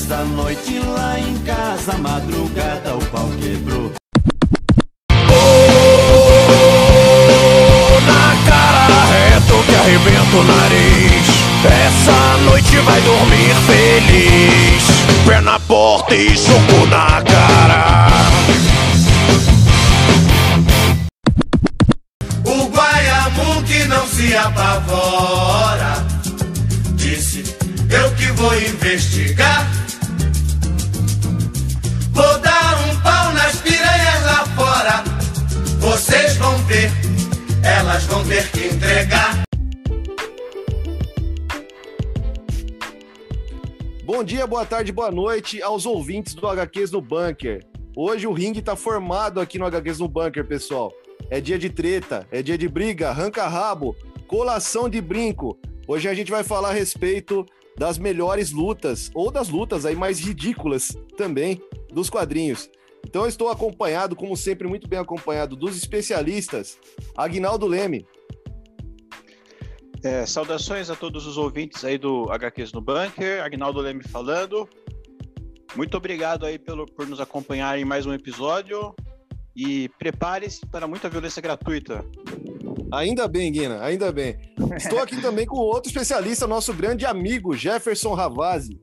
essa noite lá em casa, madrugada o pau quebrou. na cara reto que arrebenta o nariz. Essa noite vai dormir feliz. Pé na porta e soco na cara. O Guaiamu que não se apavora Disse, eu que vou investigar Vou dar um pau nas piranhas lá fora Vocês vão ver, elas vão ter que entregar Bom dia, boa tarde, boa noite aos ouvintes do HQs no Bunker. Hoje o ringue tá formado aqui no HQs no Bunker, pessoal. É dia de treta, é dia de briga, arranca rabo, colação de brinco. Hoje a gente vai falar a respeito das melhores lutas, ou das lutas aí mais ridículas também, dos quadrinhos. Então eu estou acompanhado, como sempre, muito bem acompanhado dos especialistas, Agnaldo Leme. É, saudações a todos os ouvintes aí do HQs no Bunker, Agnaldo Leme falando. Muito obrigado aí pelo, por nos acompanhar em mais um episódio e prepare-se para muita violência gratuita. Ainda bem, Guina, ainda bem. Estou aqui também com outro especialista, nosso grande amigo Jefferson Ravazzi.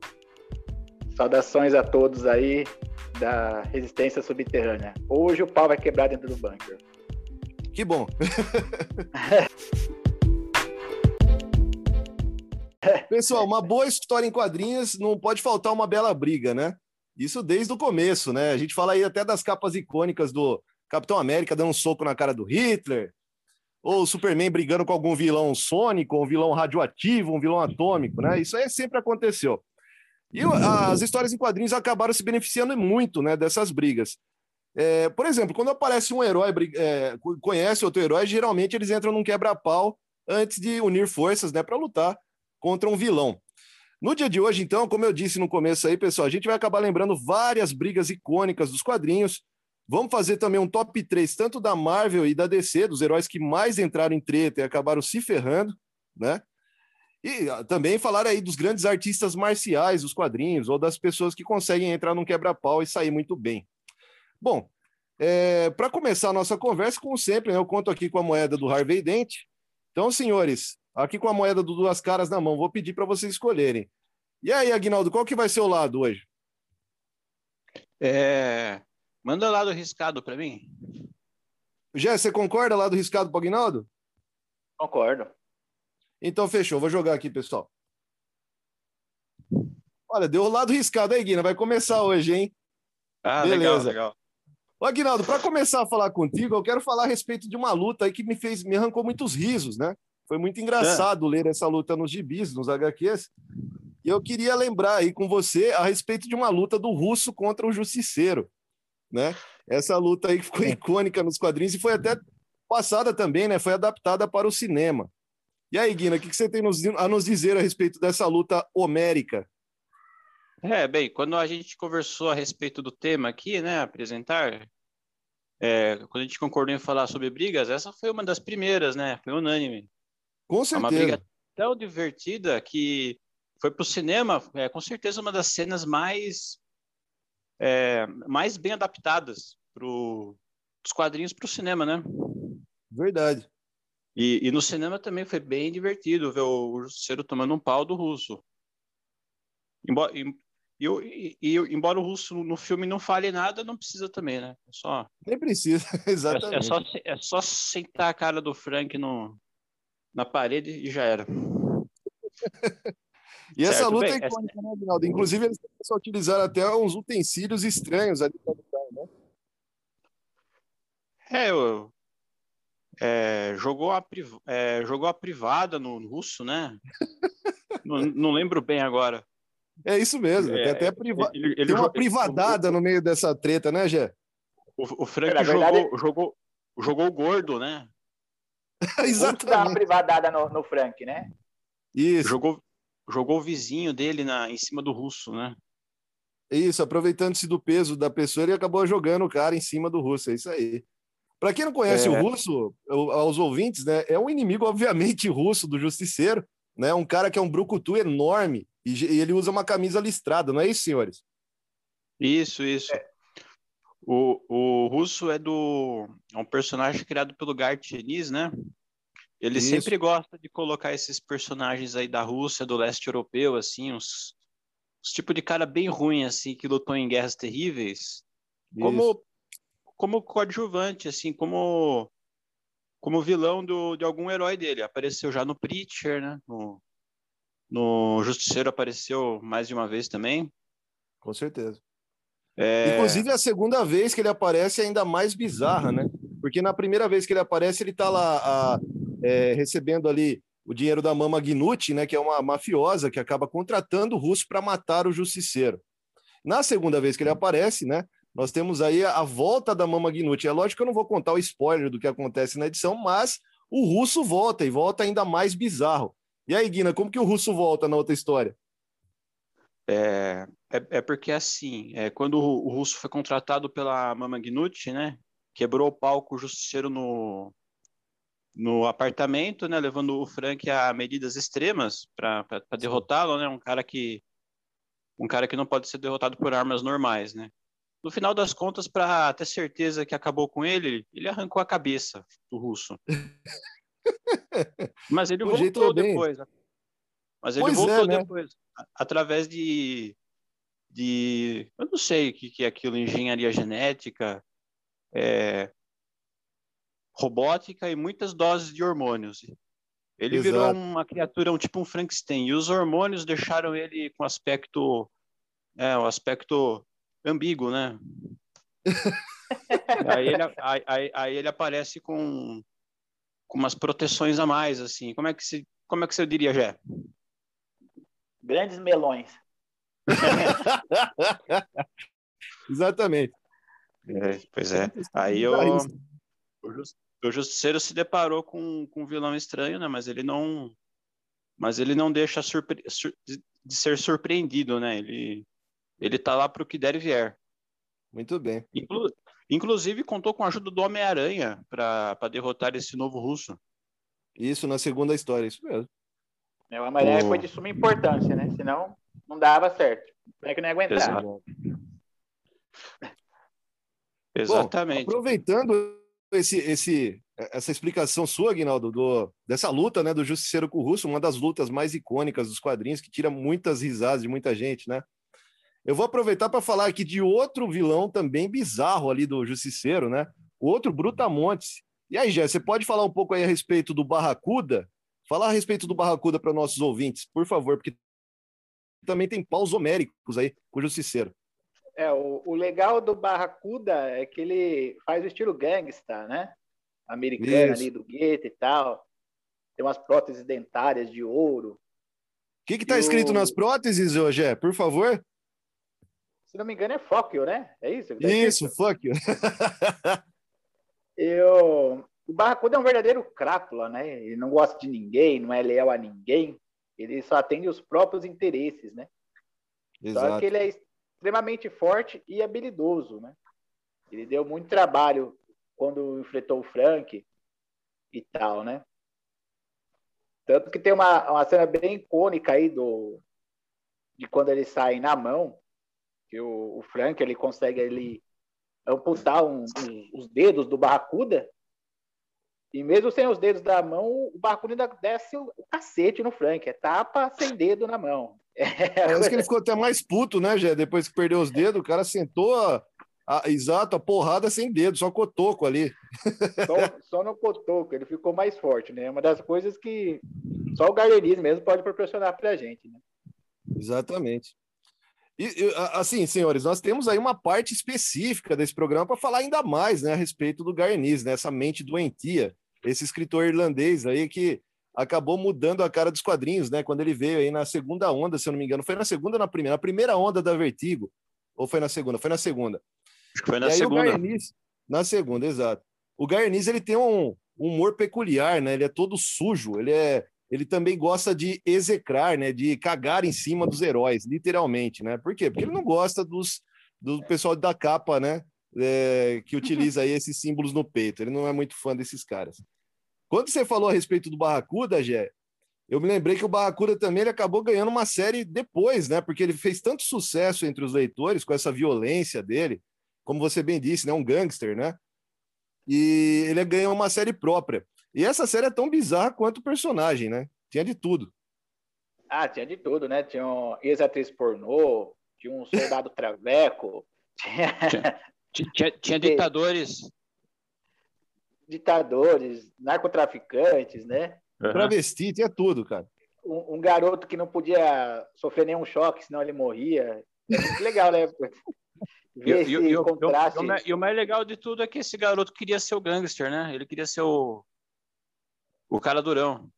Saudações a todos aí da resistência subterrânea. Hoje o pau vai quebrar dentro do bunker. Que bom. Pessoal, uma boa história em quadrinhos não pode faltar uma bela briga, né? Isso desde o começo, né? A gente fala aí até das capas icônicas do Capitão América dando um soco na cara do Hitler, ou o Superman brigando com algum vilão sônico, um vilão radioativo, um vilão atômico, né? Isso aí sempre aconteceu. E as histórias em quadrinhos acabaram se beneficiando muito, né, dessas brigas. É, por exemplo, quando aparece um herói, é, conhece outro herói, geralmente eles entram num quebra-pau antes de unir forças, né, para lutar contra um vilão. No dia de hoje, então, como eu disse no começo aí, pessoal, a gente vai acabar lembrando várias brigas icônicas dos quadrinhos. Vamos fazer também um top 3, tanto da Marvel e da DC, dos heróis que mais entraram em treta e acabaram se ferrando, né? E ah, também falar aí dos grandes artistas marciais dos quadrinhos, ou das pessoas que conseguem entrar num quebra-pau e sair muito bem. Bom, é, para começar a nossa conversa, como sempre, né, eu conto aqui com a moeda do Harvey Dent. Então, senhores, aqui com a moeda do duas caras na mão, vou pedir para vocês escolherem. E aí, Aguinaldo, qual que vai ser o lado hoje? É... Manda lado riscado para mim. Jé, você concorda lado riscado para Aguinaldo? Concordo. Então fechou, vou jogar aqui, pessoal. Olha, deu o lado riscado aí, Guina. Vai começar hoje, hein? Ah, Beleza. legal, legal. Ô, Aguinaldo, para começar a falar contigo, eu quero falar a respeito de uma luta aí que me fez, me arrancou muitos risos, né? Foi muito engraçado é. ler essa luta nos gibis, nos HQs. E eu queria lembrar aí com você a respeito de uma luta do russo contra o justiceiro, né? Essa luta aí que ficou icônica nos quadrinhos e foi até passada também, né? Foi adaptada para o cinema. E aí, Guina, o que você tem a nos dizer a respeito dessa luta homérica? É, bem, quando a gente conversou a respeito do tema aqui, né, apresentar, é, quando a gente concordou em falar sobre brigas, essa foi uma das primeiras, né, foi unânime. Com certeza. É uma briga tão divertida que foi para o cinema, é, com certeza uma das cenas mais é, mais bem adaptadas pro, dos quadrinhos para o cinema, né? Verdade. E, e, no cinema também foi bem divertido ver o Ciro tomando um pau do russo. Embora, e, e, e, embora o russo no filme não fale nada, não precisa também, né? É só, Nem precisa, exatamente. É, é, só, é só sentar a cara do Frank no, na parede e já era. e essa certo, luta bem, é icônica, essa... né, Rinaldo? Inclusive, eles começam a utilizar até uns utensílios estranhos ali para lutar, né? É, eu, é, jogou, a, é, jogou a privada no russo, né? não, não, lembro bem agora. É isso mesmo, é, tem até priva... ele, ele tem uma privadada no meio dessa treta, né, Gé? O, o Frank é, jogou, verdade... jogou, jogou gordo, né? Exatamente. Dá uma privadada no, no Frank, né? Isso. Jogou, jogou o vizinho dele na, em cima do russo, né? Isso, aproveitando-se do peso da pessoa, ele acabou jogando o cara em cima do russo, é isso aí. Para quem não conhece é. o russo, aos ouvintes, né, é um inimigo, obviamente, russo do justiceiro, né? Um cara que é um brucutu enorme E, e ele usa uma camisa listrada, não é isso, senhores? Isso, isso. O, o russo é do. É um personagem criado pelo Gart Diniz, né? Ele Isso. sempre gosta de colocar esses personagens aí da Rússia, do leste europeu, assim, uns, uns tipo de cara bem ruim, assim, que lutou em guerras terríveis, Isso. Como, coadjuvante, assim, como, como vilão do, de algum herói dele. Apareceu já no Preacher, né? No, no Justiceiro apareceu mais de uma vez também. Com certeza. É, Inclusive, a segunda vez que ele aparece é ainda mais bizarra, né? Porque na primeira vez que ele aparece, ele tá lá a- é, recebendo ali o dinheiro da Mama Gnucci, né? Que é uma mafiosa que acaba contratando o russo para matar o justiceiro. Na segunda vez que ele aparece, né? Nós temos aí a, volta da Mama Gnucci. É lógico que eu não vou contar o spoiler do que acontece na edição, mas o russo volta e volta ainda mais bizarro. E aí, Guina, como que o russo volta na outra história? É, é, é porque assim, é, quando o, o russo foi contratado pela Mama Gnucci, né? Quebrou o palco o justiceiro no, no apartamento, né? Levando o Frank a medidas extremas para derrotá-lo, né? Um cara que um cara que não pode ser derrotado por armas normais, né? No final das contas, para ter certeza que acabou com ele, ele arrancou a cabeça do russo. Mas ele O voltou é depois. Mas ele Pois é, voltou né? depois, através de, de. Eu não sei o que, que é aquilo, engenharia genética, é, robótica e muitas doses de hormônios. Ele virou Exato. uma criatura, um tipo um Frankenstein. E os hormônios deixaram ele com aspecto. É, um aspecto ambíguo, né? aí, ele, aí, aí- aí ele aparece com, com umas proteções a mais, assim. Como é que se, como é que você diria, Jé? Grandes melões. Exatamente. É, pois é. Aí o, o, Jus- o Justiceiro se deparou com, com um vilão estranho, né? Mas ele não, mas ele não deixa surpre- sur- de de ser surpreendido, né? Ele, ele tá lá para o que der e vier. Muito bem. Inclu- inclusive contou com a ajuda do Homem-Aranha para derrotar esse novo russo. Isso na segunda história, isso mesmo. É, o Homem-Aranha O- foi de suma importância, né? Senão não dava certo. Como é que não ia aguentar? Exato. Exatamente. Aproveitando esse, esse, essa explicação sua, Aguinaldo, do, dessa luta né, do Justiceiro com o Russo, uma das lutas mais icônicas dos quadrinhos, que tira muitas risadas de muita gente, né? Eu vou aproveitar para falar aqui de outro vilão também bizarro ali do Justiceiro, né? O outro Brutamontes. E aí, Jé, você pode falar um pouco aí a respeito do Barracuda? Falar a respeito do Barracuda para nossos ouvintes, por favor, porque também tem paus homéricos aí com o Justiceiro. É, o, o legal do Barracuda é que ele faz o estilo gangsta, né? Americano Isso. ali do gueto e tal. Tem umas próteses dentárias de ouro. O que está escrito o- nas próteses, Jé? Por favor? Se não me engano, é Fóquio, né? É isso? tá Isso, fuck you. Eu... O Barracuda é um verdadeiro crápula, né? Ele não gosta de ninguém, não é leal a ninguém. Ele só atende os próprios interesses, né? Só Exato. que ele é extremamente forte e habilidoso, né? Ele deu muito trabalho quando enfrentou o Frank e tal, né? Tanto que tem uma, uma cena bem icônica aí do de quando ele sai na mão, que o, o Frank ele consegue ele amputar um- um- os dedos do Barracuda e mesmo sem os dedos da mão, o Barracuda ainda desce o, o cacete no Frank, é tapa sem dedo na mão. Parece que ele ficou até mais puto, né, Jé? Depois que perdeu os dedos, o cara sentou, a, a- exato, a porrada sem dedo, só cotoco ali. só, só no cotoco, ele ficou mais forte, né? É uma das coisas que só o Gardenis mesmo pode proporcionar pra gente, né? Exatamente. E, assim, senhores, nós temos aí uma parte específica desse programa para falar ainda mais, né, a respeito do Garniz, né, essa mente doentia, esse escritor irlandês aí que acabou mudando a cara dos quadrinhos, né, quando ele veio aí na segunda onda, se eu não me engano, foi na segunda ou na primeira? Na primeira onda da Vertigo, ou foi na segunda? Foi na segunda. Acho que foi na segunda. o Garniz, na segunda, exato. O Garniz, ele tem um humor peculiar, né? Ele é todo sujo, ele é ele também gosta de execrar, né? De cagar em cima dos heróis, literalmente, né? Por quê? Porque ele não gosta dos do pessoal da capa, né? É, que utiliza aí esses símbolos no peito. Ele não é muito fã desses caras. Quando você falou a respeito do Barracuda, Gé, eu me lembrei que o Barracuda também ele acabou ganhando uma série depois, né? Porque ele fez tanto sucesso entre os leitores com essa violência dele, como você bem disse, né? Um gangster, né? E ele ganhou uma série própria. E essa série é tão bizarra quanto o personagem, né? Tinha de tudo. Ah, tinha de tudo, né? Tinha um ex-atriz pornô, tinha um soldado traveco, tinha... tinha, tinha, tinha ditadores. Ditadores, narcotraficantes, né? Uhum. Travesti, tinha tudo, cara. Um, um, garoto que não podia sofrer nenhum choque, senão ele morria. É legal, né? Ver e, esse e, contraste. E, e, o mais legal de tudo é que esse garoto queria ser o gangster, né? Ele queria ser o, o cara durão.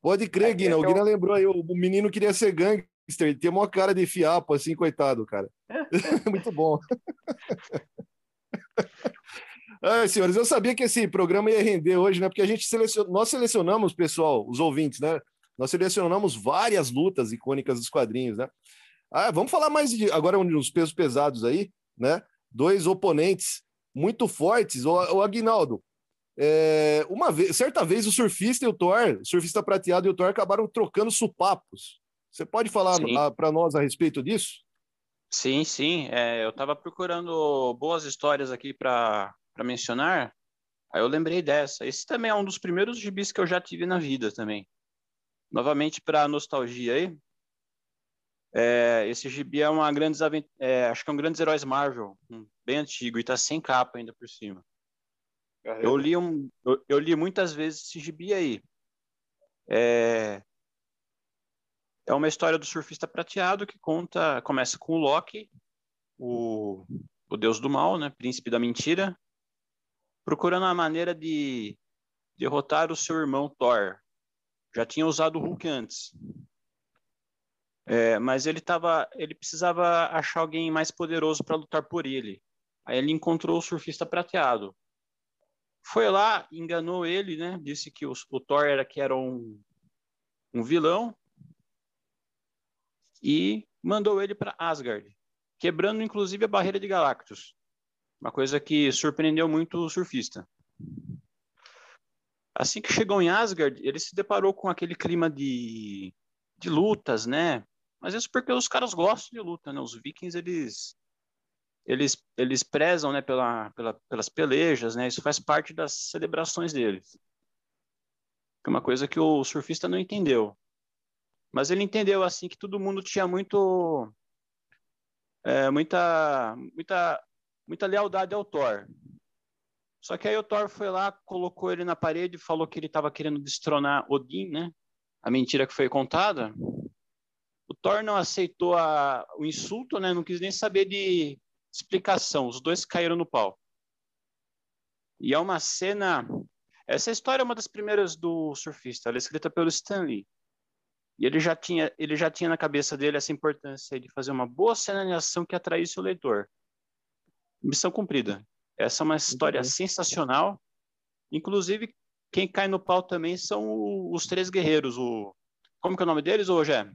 Pode crer, Guina. O Guina lembrou aí, o menino queria ser gangster. Ele tem uma cara de fiapo, assim, coitado, cara. Muito bom. Ah, senhores, eu sabia que esse programa ia render hoje, né? Porque a gente selecionou, nós selecionamos, pessoal, os ouvintes, né? Nós selecionamos várias lutas icônicas dos quadrinhos, né? Ah, vamos falar mais de agora uns pesos pesados aí, né? Dois oponentes muito fortes. O, o Aguinaldo, é, uma vez, certa vez o surfista e o Thor, o surfista prateado e o Thor acabaram trocando supapos. Você pode falar para nós a respeito disso? Sim, sim. É, eu estava procurando boas histórias aqui para mencionar, aí eu lembrei dessa. Esse também é um dos primeiros gibis que eu já tive na vida também. Novamente para nostalgia aí. É, esse gibi é uma grandes é, acho que é um grandes heróis Marvel, bem antigo e está sem capa ainda por cima. Eu li um, eu, eu, li muitas vezes esse gibi aí. É, é uma história do surfista prateado que conta, começa com o Loki, o, o deus do mal, né, príncipe da mentira, procurando uma maneira de derrotar o seu irmão Thor. Já tinha usado o Hulk antes. É, mas ele tava, ele precisava achar alguém mais poderoso para lutar por ele. Aí ele encontrou o surfista prateado. Foi lá, enganou ele, né? Disse que o, Thor era que era um, um vilão e mandou ele para Asgard, quebrando inclusive a barreira de Galactus. Uma coisa que surpreendeu muito o surfista. Assim que chegou em Asgard, ele se deparou com aquele clima de, de lutas, né? Mas isso porque os caras gostam de luta, né? Os vikings, eles eles, eles prezam né, pela, pela, pelas pelejas, né? Isso faz parte das celebrações deles. É uma coisa que o surfista não entendeu. Mas ele entendeu assim que todo mundo tinha muito é, muita muita muita lealdade ao Thor. Só que aí o Thor foi lá, colocou ele na parede falou que ele estava querendo destronar Odin, né? A mentira que foi contada. O Thor não aceitou a, o insulto, né? Não quis nem saber de explicação. Os dois caíram no pau. E é uma cena. Essa história é uma das primeiras do surfista. Ela é escrita pelo Stanley. E ele já tinha, ele já tinha na cabeça dele essa importância de fazer uma boa cena de ação que atraísse o leitor missão cumprida. Essa é uma história sensacional. Inclusive, quem cai no pau também são os três guerreiros. O... Como que é o nome deles, hoje é?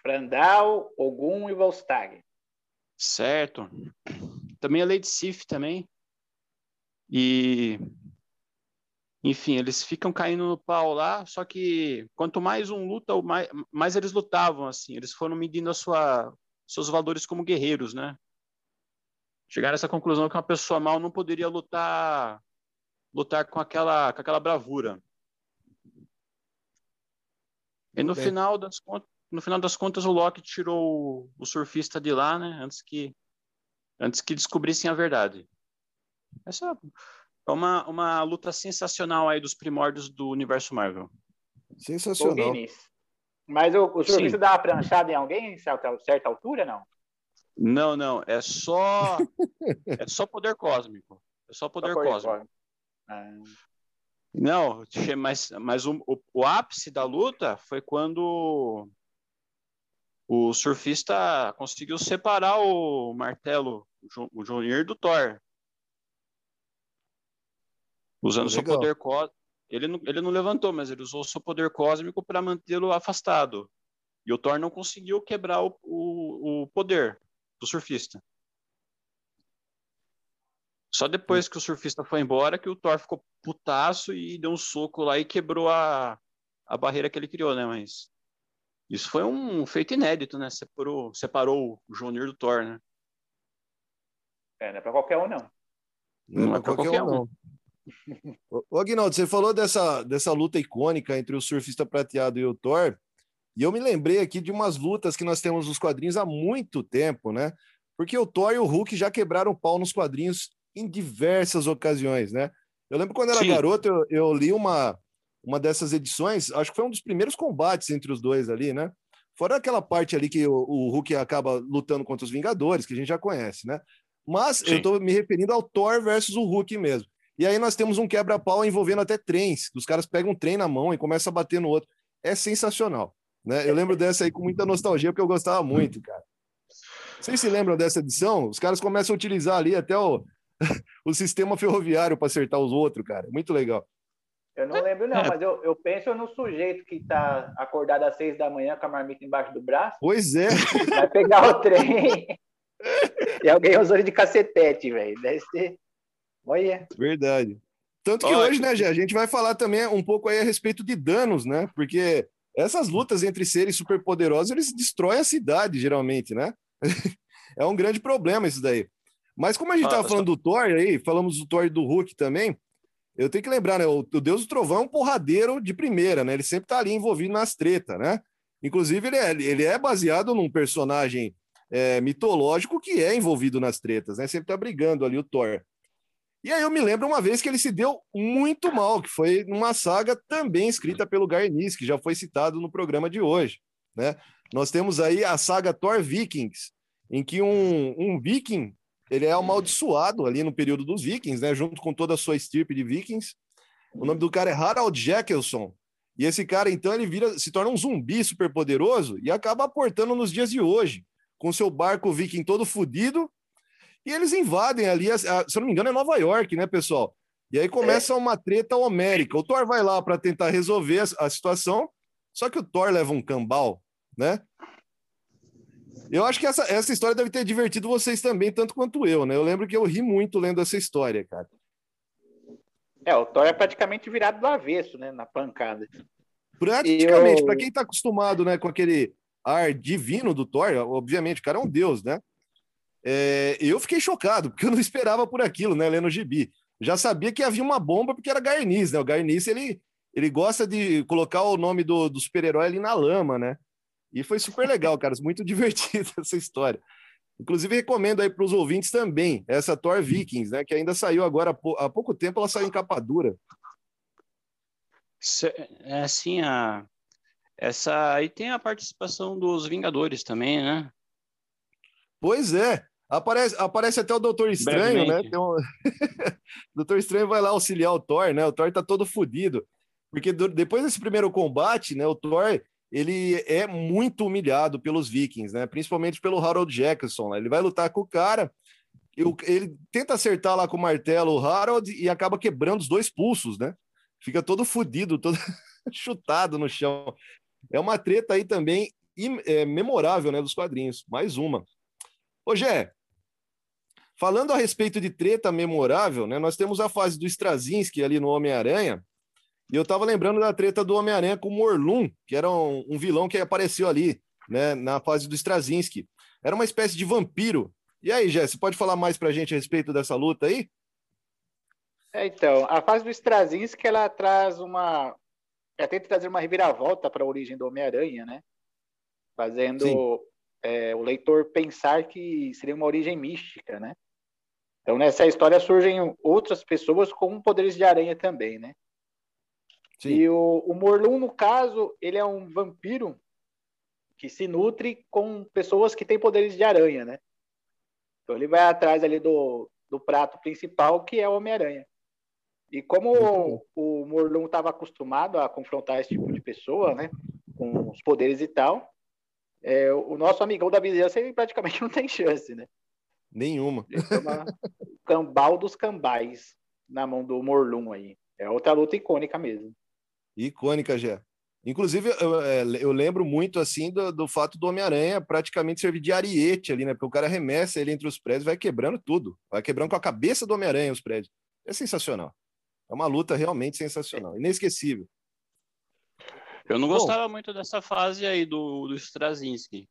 Frandal, Ogum e Volstagg. Certo. Também a Lady Sif também. E enfim, eles ficam caindo no pau lá, só que quanto mais um luta, mais, mais eles lutavam assim, eles foram medindo a sua seus valores como guerreiros, né? chegaram a essa conclusão que uma pessoa mal não poderia lutar lutar com aquela com aquela bravura. E no final das contas, no final das contas o Loki tirou o, surfista de lá, né, antes que antes que descobrissem a verdade. Essa é uma, uma luta sensacional aí dos primórdios do universo Marvel. Sensacional. Mas o, o surfista Sim. dá uma pranchada em alguém em certa, certa altura, não? Não, não, é só é só poder cósmico. É só poder só cósmico. Ah. Não, mas, mas o, o, o, ápice da luta foi quando o surfista conseguiu separar o martelo, o Junior do Thor. Usando Legal. seu poder cósmico. Ele não, ele não levantou, mas ele usou seu poder cósmico para mantê-lo afastado. E o Thor não conseguiu quebrar o, o, o poder do surfista. Só depois que o surfista foi embora que o Thor ficou putaço e deu um soco lá e quebrou a, a barreira que ele criou, né? Mas isso foi um feito inédito, né? Separou, separou o Júnior do Thor, né? É, não é pra qualquer um, não. Não, não é pra qualquer, qualquer um, não. Ô, Aguinaldo, você falou dessa, dessa luta icônica entre o surfista prateado e o Thor, e eu me lembrei aqui de umas lutas que nós temos nos quadrinhos há muito tempo, né? Porque o Thor e o Hulk já quebraram pau nos quadrinhos em diversas ocasiões, né? Eu lembro quando era Sim. garoto, eu, eu, li uma, uma dessas edições, acho que foi um dos primeiros combates entre os dois ali, né? Fora aquela parte ali que o, o Hulk acaba lutando contra os Vingadores, que a gente já conhece, né? Mas Sim. eu estou me referindo ao Thor versus o Hulk mesmo. E aí nós temos um quebra-pau envolvendo até trens. Os caras pegam um trem na mão e começam a bater no outro. É sensacional. Né? Eu lembro dessa aí com muita nostalgia, porque eu gostava muito, cara. Vocês se lembram dessa edição? Os caras começam a utilizar ali até o, o sistema ferroviário para acertar os outros, cara. Muito legal. Eu não lembro, não, mas eu, eu penso no sujeito que está acordado às seis da manhã com a marmita embaixo do braço. Pois é. Vai pegar o trem. e alguém usou ele de cacetete, velho. Deve ser. Olha. Verdade. Tanto que Olha. hoje, né, Gê, a gente vai falar também um pouco aí a respeito de danos, né? Porque essas lutas entre seres superpoderosos, eles destroem a cidade, geralmente, né? é um grande problema isso daí. Mas como a gente estava falando do Thor aí, falamos do Thor e do Hulk também, eu tenho que lembrar, né? O, o Deus do Trovão é um porradeiro de primeira, né? Ele sempre está ali envolvido nas tretas, né? Inclusive, ele é, ele é baseado num personagem é, mitológico que é envolvido nas tretas, né? Sempre está brigando ali o Thor. E aí eu me lembro uma vez que ele se deu muito mal, que foi numa saga também escrita pelo Garnis, que já foi citado no programa de hoje. Né? Nós temos aí a saga Thor Vikings, em que um, um viking ele é amaldiçoado ali no período dos vikings, né? junto com toda a sua estirpe de vikings. O nome do cara é Harald Jackelson. E esse cara, então, ele vira, se torna um zumbi superpoderoso e acaba aportando nos dias de hoje, com seu barco viking todo fodido e eles invadem ali, a, a, se eu não me engano, é Nova York, né, pessoal? E aí começa é. uma treta homérica. O Thor vai lá para tentar resolver a, a, situação, só que o Thor leva um cambal, né? Eu acho que essa, essa história deve ter divertido vocês também, tanto quanto eu, né? Eu lembro que eu ri muito lendo essa história, cara. É, o Thor é praticamente virado do avesso, né? Na pancada. Praticamente. Eu... Para quem está acostumado né, com aquele ar divino do Thor, obviamente, o cara é um deus, né? É, eu fiquei chocado, porque eu não esperava por aquilo, né, lendo o gibi. Já sabia que havia uma bomba, porque era Garniz, né? O Garniz, ele, ele gosta de colocar o nome do, do super-herói ali na lama, né? E foi super legal, cara. Muito divertido essa história. Inclusive, recomendo aí para os ouvintes também essa Thor Vikings, né? Que ainda saiu agora há pouco tempo, ela saiu em capa dura. É assim, a... essa aí tem a participação dos Vingadores também, né? Pois é. Aparece, aparece até o Doutor Estranho, né? Um... Doutor Estranho vai lá auxiliar o Thor, né? O Thor tá todo fodido. Porque do... depois desse primeiro combate, né? O Thor ele é muito humilhado pelos vikings, né? Principalmente pelo Harold Jackson. Né? Ele vai lutar com o cara, ele tenta acertar lá com o martelo o Harold e acaba quebrando os dois pulsos, né? Fica todo fodido, todo chutado no chão. É uma treta aí também é, memorável, né? Dos quadrinhos. Mais uma. Ô, Gé, falando a respeito de treta memorável, né? Nós temos a fase do Straczynski ali no Homem-Aranha, e eu tava lembrando da treta do Homem-Aranha com o Morlun, que era um, um, vilão que apareceu ali, né, na fase do Straczynski. Era uma espécie de vampiro. E aí, você pode falar mais pra gente a respeito dessa luta aí? É, então, a fase do Straczynski, ela traz uma... Ela tenta trazer uma reviravolta para a origem do Homem-Aranha, né? Fazendo é, o leitor pensar que seria uma origem mística, né? Então, nessa história surgem outras pessoas com poderes de aranha também, né? Sim. E o, o Morlun, no caso, ele é um vampiro que se nutre com pessoas que têm poderes de aranha, né? Então ele vai atrás ali do, do prato principal, que é o Homem-Aranha. E como o, o Morlun estava acostumado a confrontar esse tipo de pessoa, né? Com os poderes e tal, é, o nosso amigão da vizinhança ele praticamente não tem chance, né? Nenhuma. o cambal dos cambais na mão do Morlun aí. É outra luta icônica mesmo. Icônica, já. Inclusive, eu, é, eu, lembro muito assim do, do fato do Homem-Aranha praticamente servir de ariete ali, né? Porque o cara arremessa ele entre os prédios, vai quebrando tudo. Vai quebrando com a cabeça do Homem-Aranha os prédios. É sensacional. É uma luta realmente sensacional, inesquecível. Eu não gostava Bom, muito dessa fase aí do, do Straczynski.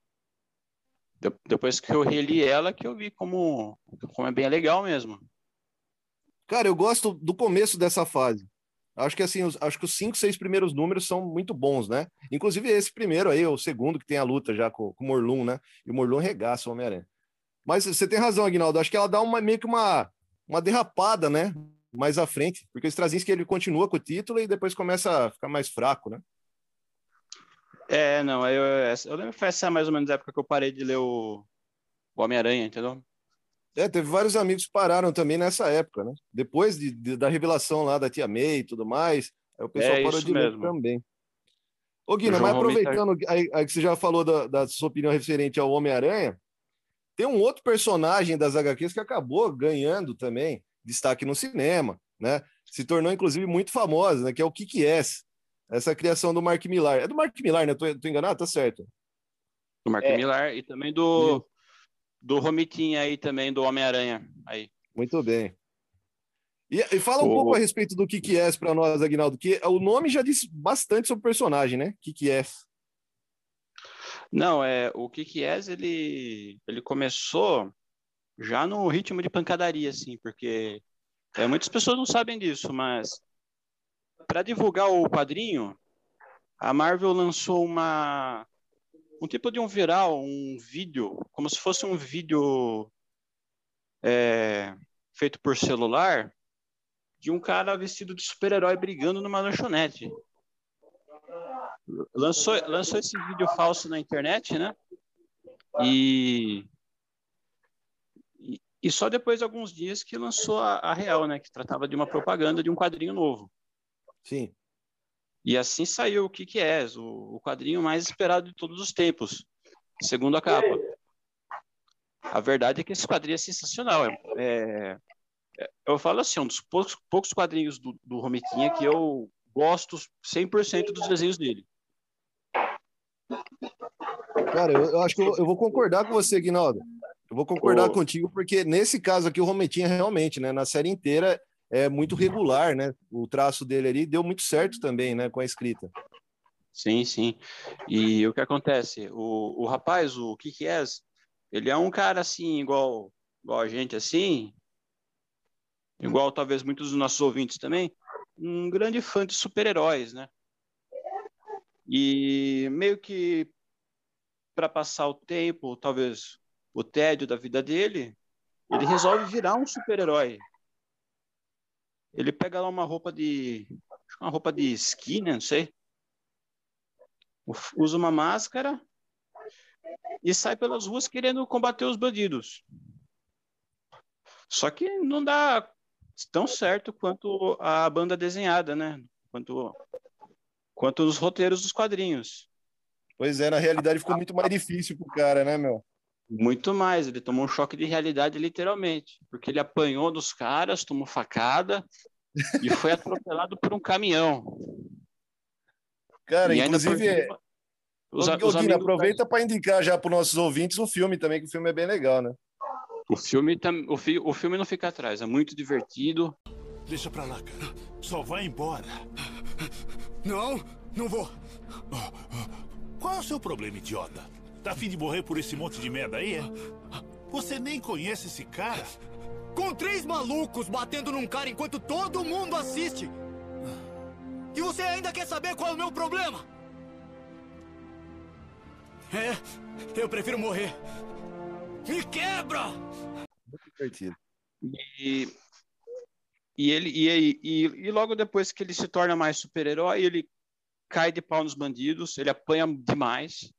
De, depois que eu reli ela, que eu vi como, como é bem legal mesmo. Cara, eu gosto do começo dessa fase. Acho que assim, os, acho que os cinco, seis primeiros números são muito bons, né? Inclusive esse primeiro aí, o segundo que tem a luta já com, com o Morlun, né? E o Morlun regaça o Homem-Aranha. Mas você tem razão, Aguinaldo. Acho que ela dá uma meio que uma, uma derrapada, né? Mais à frente, porque o Straczynski ele continua com o título e depois começa a ficar mais fraco, né? É, não, eu, eu lembro que foi essa mais ou menos a época que eu parei de ler o, o Homem-Aranha, entendeu? É, teve vários amigos que pararam também nessa época, né? Depois de, de, da revelação lá da Tia May e tudo mais, aí o pessoal é parou de ler também. Ô, Guina, mas aproveitando tá... aí, aí, que você já falou da, da sua opinião referente ao Homem-Aranha, tem um outro personagem das HQs que acabou ganhando também destaque no cinema, né? Se tornou, inclusive, muito famosa, né? Que é o Kiki S. Essa criação do Mark Millar. É do Mark Millar, né? Tô, tô enganado? Tá certo. Do Mark é. Millar e também do, do Romitinha aí também, do Homem-Aranha. aí. Muito bem. E, e fala um o... pouco a respeito do Kiki S para nós, Aguinaldo, que o nome já diz bastante sobre o personagem, né? Kiki S. Não, é, o Kiki S, ele, ele começou já no ritmo de pancadaria, assim, porque é, muitas pessoas não sabem disso, mas para divulgar o quadrinho, a Marvel lançou uma um tipo de um viral, um vídeo, como se fosse um vídeo é, feito por celular, de um cara vestido de super-herói brigando numa lanchonete. Lançou, lançou esse vídeo falso na internet, né? E, e, só depois de alguns dias que lançou a, a real, né? Que tratava de uma propaganda de um quadrinho novo. Sim. E assim saiu o que que é, o, o quadrinho mais esperado de todos os tempos, segundo a capa. A verdade é que esse quadrinho é sensacional. É, é, é eu falo assim, um dos poucos, poucos quadrinhos do, do Romitinha que eu gosto 100% dos desenhos dele. Cara, eu, eu acho que eu, eu, vou concordar com você, Guinaldo. Eu vou concordar contigo, porque nesse caso aqui, o Romitinha realmente, né, na série inteira, é muito regular, né? O traço dele ali deu muito certo também, né? Com a escrita. Sim, sim. E o que acontece? O, o rapaz, o Kikies, ele é um cara assim, igual, igual a gente, assim, igual talvez muitos dos nossos ouvintes também, um grande fã de super-heróis, né? E meio que para passar o tempo, talvez o tédio da vida dele, ele resolve virar um super-herói. Ele pega lá uma roupa de. Uma roupa de esqui, né? Não sei. Usa uma máscara e sai pelas ruas querendo combater os bandidos. Só que não dá tão certo quanto a banda desenhada, né? Quanto, quanto os roteiros dos quadrinhos. Pois é, na realidade ficou muito mais difícil pro cara, né, meu? Muito mais, ele tomou um choque de realidade literalmente, porque ele apanhou dos caras, tomou facada e foi atropelado por um caminhão. Cara, e inclusive, os, os Guina, aproveita para indicar já para os nossos ouvintes o filme também, que o filme é bem legal, né? O filme, tam, o, fi, o filme não fica atrás, é muito divertido. Deixa pra lá, cara. Só vai embora. Não, não vou. Qual é o seu problema, idiota? Tá afim de morrer por esse monte de merda aí, é? Você nem conhece esse cara? Com três malucos batendo num cara enquanto todo mundo assiste. E você ainda quer saber qual é o meu problema? É, eu prefiro morrer. Me quebra! Muito divertido. E, e ele e, e, e logo depois que ele se torna mais super-herói, ele cai de pau nos bandidos, ele apanha demais.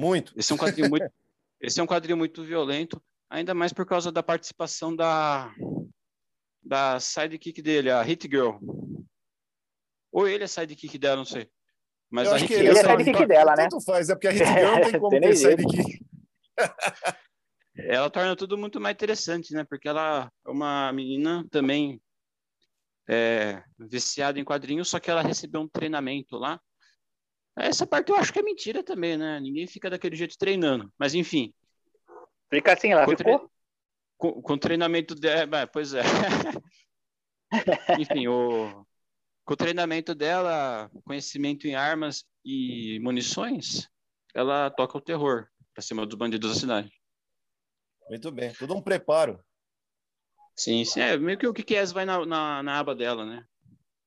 Muito. Esse é um quadrinho muito, esse é um quadrinho muito violento, ainda mais por causa da participação da da sidekick dele, a Hit Girl. Ou ele é sidekick dela, não sei. Mas Eu a acho Hit que ele é sidekick dela, né? Tanto faz, é porque a Hit Girl não tem como ter sidekick. ela torna tudo muito mais interessante, né? Porque ela é uma menina também é, viciada em quadrinhos, só que ela recebeu um treinamento lá essa parte eu acho que é mentira também, né? Ninguém fica daquele jeito treinando. Mas enfim. Fica assim lá, com ficou? Tre... Com, com treinamento. De... É, pois é. enfim, o... com o treinamento dela, conhecimento em armas e munições, ela toca o terror para cima dos bandidos da cidade. Muito bem, tudo um preparo. Sim, sim, é meio que o que é vai na, na, na aba dela, né?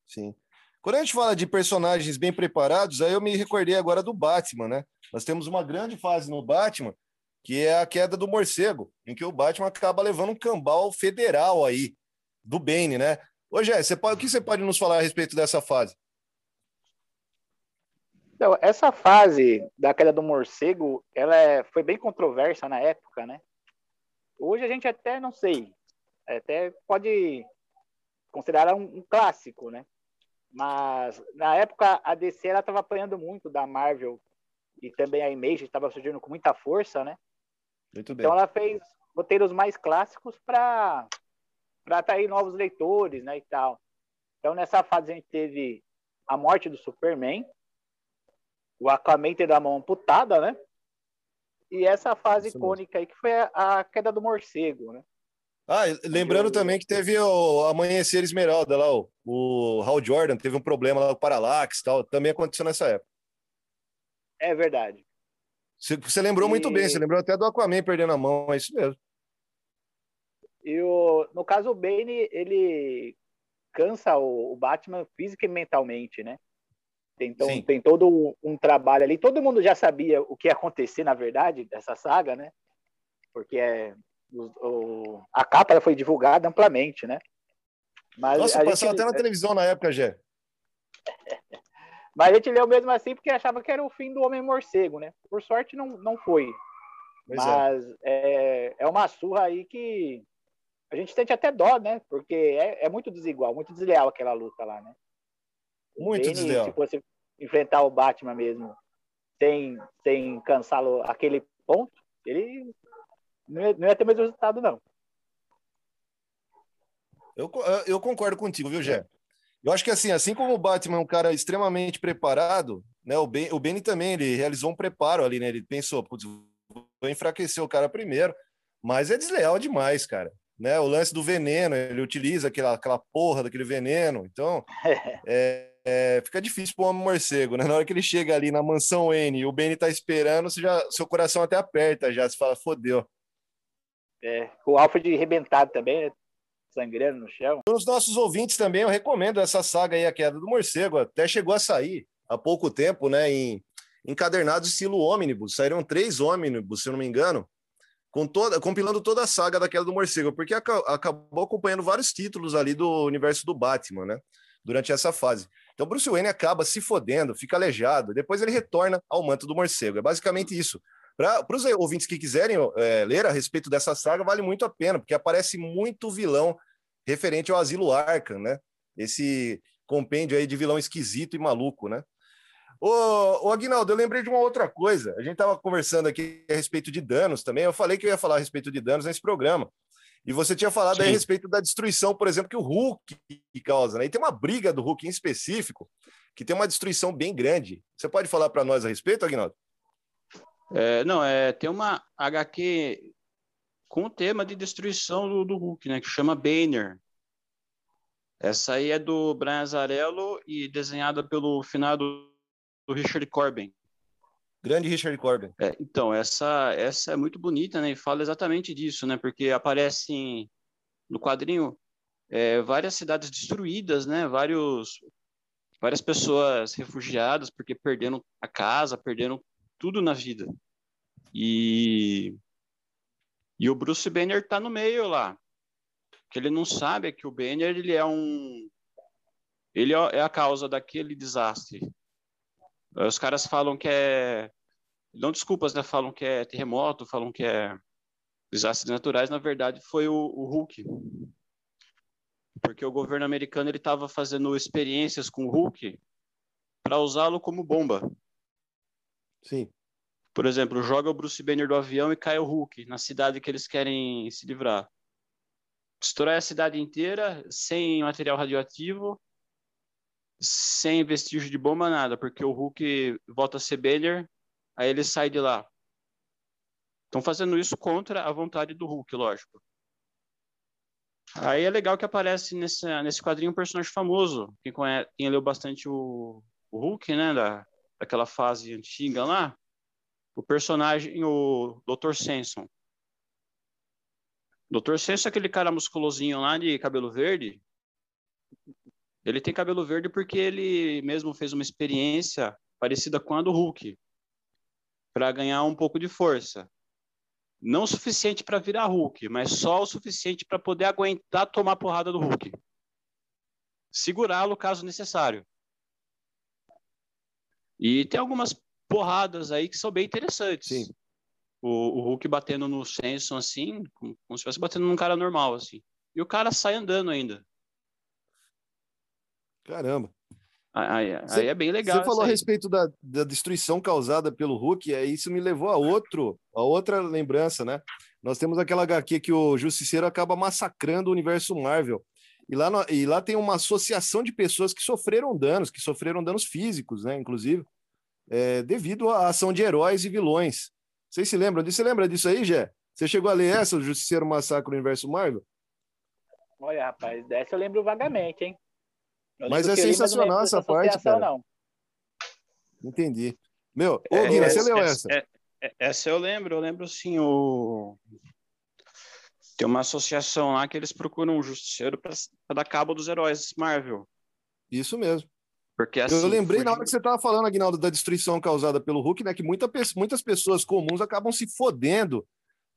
Sim. Quando a gente fala de personagens bem preparados, aí eu me recordei agora do Batman, né? Nós temos uma grande fase no Batman, que é a queda do morcego, em que o Batman acaba levando um cambal federal aí, do Bane, né? Ô, Jé, você pode, o que você pode nos falar a respeito dessa fase? Então, essa fase da queda do morcego, ela é, foi bem controversa na época, né? Hoje a gente até não sei, até pode considerar um, um clássico, né? Mas na época a DC ela estava apanhando muito da Marvel e também a Image estava surgindo com muita força, né? Muito bem. Então ela fez roteiros mais clássicos para para atrair novos leitores, né, e tal. Então nessa fase a gente teve a morte do Superman, o Aquaman tendo a mão amputada, né? E essa fase Isso icônica aí que foi a, a queda do morcego, né? Ah, lembrando também que teve o Amanhecer Esmeralda lá, o, o Hal Jordan teve um problema lá com o Parallax e tal, também aconteceu nessa época. É verdade. Você, você lembrou E- muito bem, você lembrou até do Aquaman perdendo a mão, é isso mesmo. E o, no caso, o Bane, ele cansa o, o Batman física e mentalmente, né? Tem, então, Sim. tem todo um, um trabalho ali. Todo mundo já sabia o que ia acontecer, na verdade, dessa saga, né? Porque é, o, a capa foi divulgada amplamente, né? Mas Nossa, passava gente, até na televisão na época, Jé. mas a gente leu mesmo assim porque achava que era o fim do Homem-Morcego, né? Por sorte, não, não foi. Pois é. Mas é. É, uma surra aí que a gente sente até dó, né? Porque é, é muito desigual, muito desleal aquela luta lá, né? Muito Bane, desleal. Se fosse enfrentar o Batman mesmo sem, sem cansá-lo aquele ponto, ele não ia, não ia ter mais resultado, não. Eu, eu concordo contigo, viu, Jé? Eu acho que assim, assim como o Batman é um cara extremamente preparado, né? O Ben, o Benny também ele realizou um preparo ali, né? Ele pensou, putz, vou enfraquecer o cara primeiro, mas é desleal demais, cara. Né? O lance do veneno, ele utiliza aquela, aquela porra daquele veneno, então é, é, fica difícil para um morcego, né? Na hora que ele chega ali na mansão N e o Benny tá esperando, você já, seu coração até aperta já, você fala, fodeu. É, o Alfred arrebentado também, né? sangrando no chão. Para os nossos ouvintes também, eu recomendo essa saga aí, A Queda do Morcego. Até chegou a sair há pouco tempo, né? Em encadernados estilo ônibus. Saíram três ônibus, se eu não me engano, com toda, compilando toda a saga da Queda do Morcego, porque aca- acabou acompanhando vários títulos ali do universo do Batman, né? Durante essa fase. Então, Bruce Wayne acaba se fodendo, fica aleijado, depois ele retorna ao manto do morcego. É basicamente isso. Para os ouvintes que quiserem é, ler a respeito dessa saga, vale muito a pena, porque aparece muito vilão referente ao Asilo Arkham, né? Esse compêndio aí de vilão esquisito e maluco, né? Ô, ô Aguinaldo, eu lembrei de uma outra coisa. A gente estava conversando aqui a respeito de danos também. Eu falei que eu ia falar a respeito de danos nesse programa. E você tinha falado aí a respeito da destruição, por exemplo, que o Hulk causa, né? E tem uma briga do Hulk em específico que tem uma destruição bem grande. Você pode falar para nós a respeito, Aguinaldo? É, não, é, tem uma HQ com o tema de destruição do, do Hulk, né? Que chama Banner. Essa aí é do Brian Azarello e desenhada pelo finado do Richard Corbin. Grande Richard Corbin. É, então, essa, essa é muito bonita, né? E fala exatamente disso, né? Porque aparecem no quadrinho é, várias cidades destruídas, né? Vários, várias pessoas refugiadas porque perderam a casa, perderam tudo na vida. E, e o Bruce Banner tá no meio lá. O que ele não sabe é que o Banner, ele é um... Ele é a causa daquele desastre. Os caras falam que é. Não desculpas, né? Falam que é terremoto, falam que é desastres naturais. Na verdade, foi o, o Hulk. Porque o governo americano ele estava fazendo experiências com o Hulk para usá-lo como bomba. Sim. Por exemplo, joga o Bruce Banner do avião e cai o Hulk na cidade que eles querem se livrar. Destrói a cidade inteira sem material radioativo, sem vestígio de bomba, nada, porque o Hulk volta a ser Banner, aí ele sai de lá. Estão fazendo isso contra a vontade do Hulk, lógico. Aí é legal que aparece nesse, nesse quadrinho um personagem famoso. Quem, conhece, quem leu bastante o, o Hulk, né? Da, daquela fase antiga lá. O personagem, o Dr. Samson. Dr. Samson é aquele cara musculosinho lá de cabelo verde. Ele tem cabelo verde porque ele mesmo fez uma experiência parecida com a do Hulk para ganhar um pouco de força. Não o suficiente para virar Hulk, mas só o suficiente para poder aguentar tomar porrada do Hulk. Segurá-lo caso necessário. E tem algumas porradas aí que são bem interessantes. Sim. O, o Hulk batendo no Samson assim, como, como se estivesse batendo num cara normal, assim. E o cara sai andando ainda. Caramba. Aí, Cê- aí é bem legal. Você falou isso a aí. respeito da, da destruição causada pelo Hulk, e isso me levou a outro, a outra lembrança, né? Nós temos aquela HQ que o Justiceiro acaba massacrando o universo Marvel. E lá, no- e lá tem uma associação de pessoas que sofreram danos, que sofreram danos físicos, né? Inclusive, é, devido à ação de heróis e vilões. Vocês se lembram disso? Você lembra disso aí, Jé? Você chegou a ler essa, o Justiceiro Massacra o Universo Marvel? Olha, rapaz, dessa eu lembro vagamente, hein? Eu Mas é sensacional lembro essa parte, cara. Não. Entendi. Meu, ô, É, Guina, é, você leu é, essa? é, é, essa eu lembro, eu lembro sim, o... Tem uma associação lá que eles procuram um justiceiro para dar cabo dos heróis Marvel. Isso mesmo. Porque assim. eu lembrei na fugir- hora que você estava falando, Aguinaldo, da destruição causada pelo Hulk, né? Que muita, muitas pessoas comuns acabam se fodendo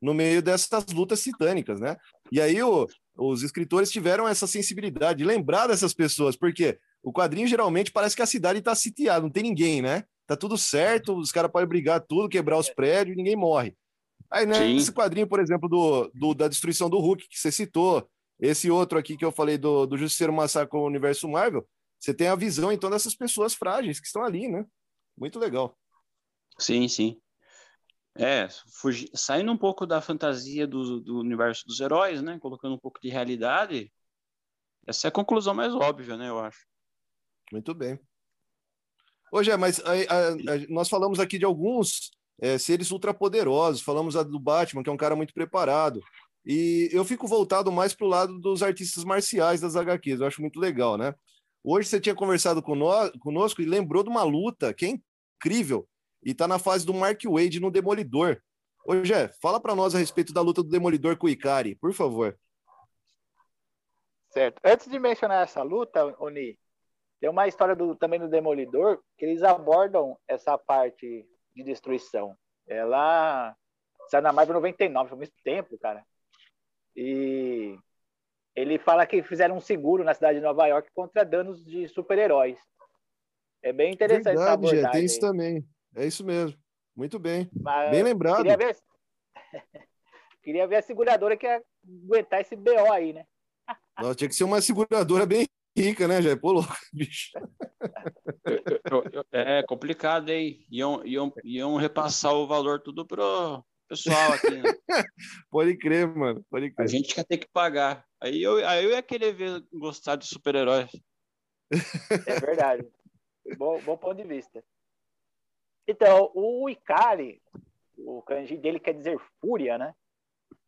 no meio dessas lutas titânicas, né? E aí o- os escritores tiveram essa sensibilidade de lembrar dessas pessoas, porque o quadrinho geralmente parece que a cidade está sitiada, não tem ninguém, né? Tá tudo certo, os caras podem brigar tudo, quebrar os prédios e ninguém morre. Aí, né, Sim. esse quadrinho, por exemplo, do, do- da destruição do Hulk, que você citou, esse outro aqui que eu falei do, do Justiceiro Massacre o Universo Marvel, você tem a visão, então, dessas pessoas frágeis que estão ali, né? Muito legal. Sim, sim. É, fugir, saindo um pouco da fantasia do, do universo dos heróis, né? Colocando um pouco de realidade. Essa é a conclusão mais óbvia, né? Eu acho. Muito bem. Ô, Gé, mas a- a- a- nós falamos aqui de alguns é, seres ultrapoderosos, falamos do Batman, que é um cara muito preparado. E eu fico voltado mais para o lado dos artistas marciais das HQs, eu acho muito legal, né? Hoje você tinha conversado cono- conosco e lembrou de uma luta que é incrível e está na fase do Mark Wade no Demolidor. Ô, Gé, fala para nós a respeito da luta do Demolidor com o Ikari, por favor. Certo. Antes de mencionar essa luta, Oni, tem uma história do, também do Demolidor que eles abordam essa parte de destruição. Ela saiu na Marvel 99, foi muito tempo, cara. E ele fala que fizeram um seguro na cidade de Nova York contra danos de super-heróis. É bem interessante essa Verdade, Gé, abordagem. tem isso também. É isso mesmo. Muito bem. Mas Bem lembrado. Queria ver... queria ver a seguradora que ia aguentar esse BO aí, né? Nossa, tinha que ser uma seguradora bem rica, né, Jé? Pô, louco, bicho. É complicado, hein? Iam, iam, iam repassar o valor tudo pro pessoal aqui, né? Pode crer, mano. Pode A crer. gente quer ter que pagar. Aí eu, aí eu ia querer ver gostar de super-heróis. É verdade. bom, bom ponto de vista. Então, o Ikari, o kanji dele quer dizer fúria, né?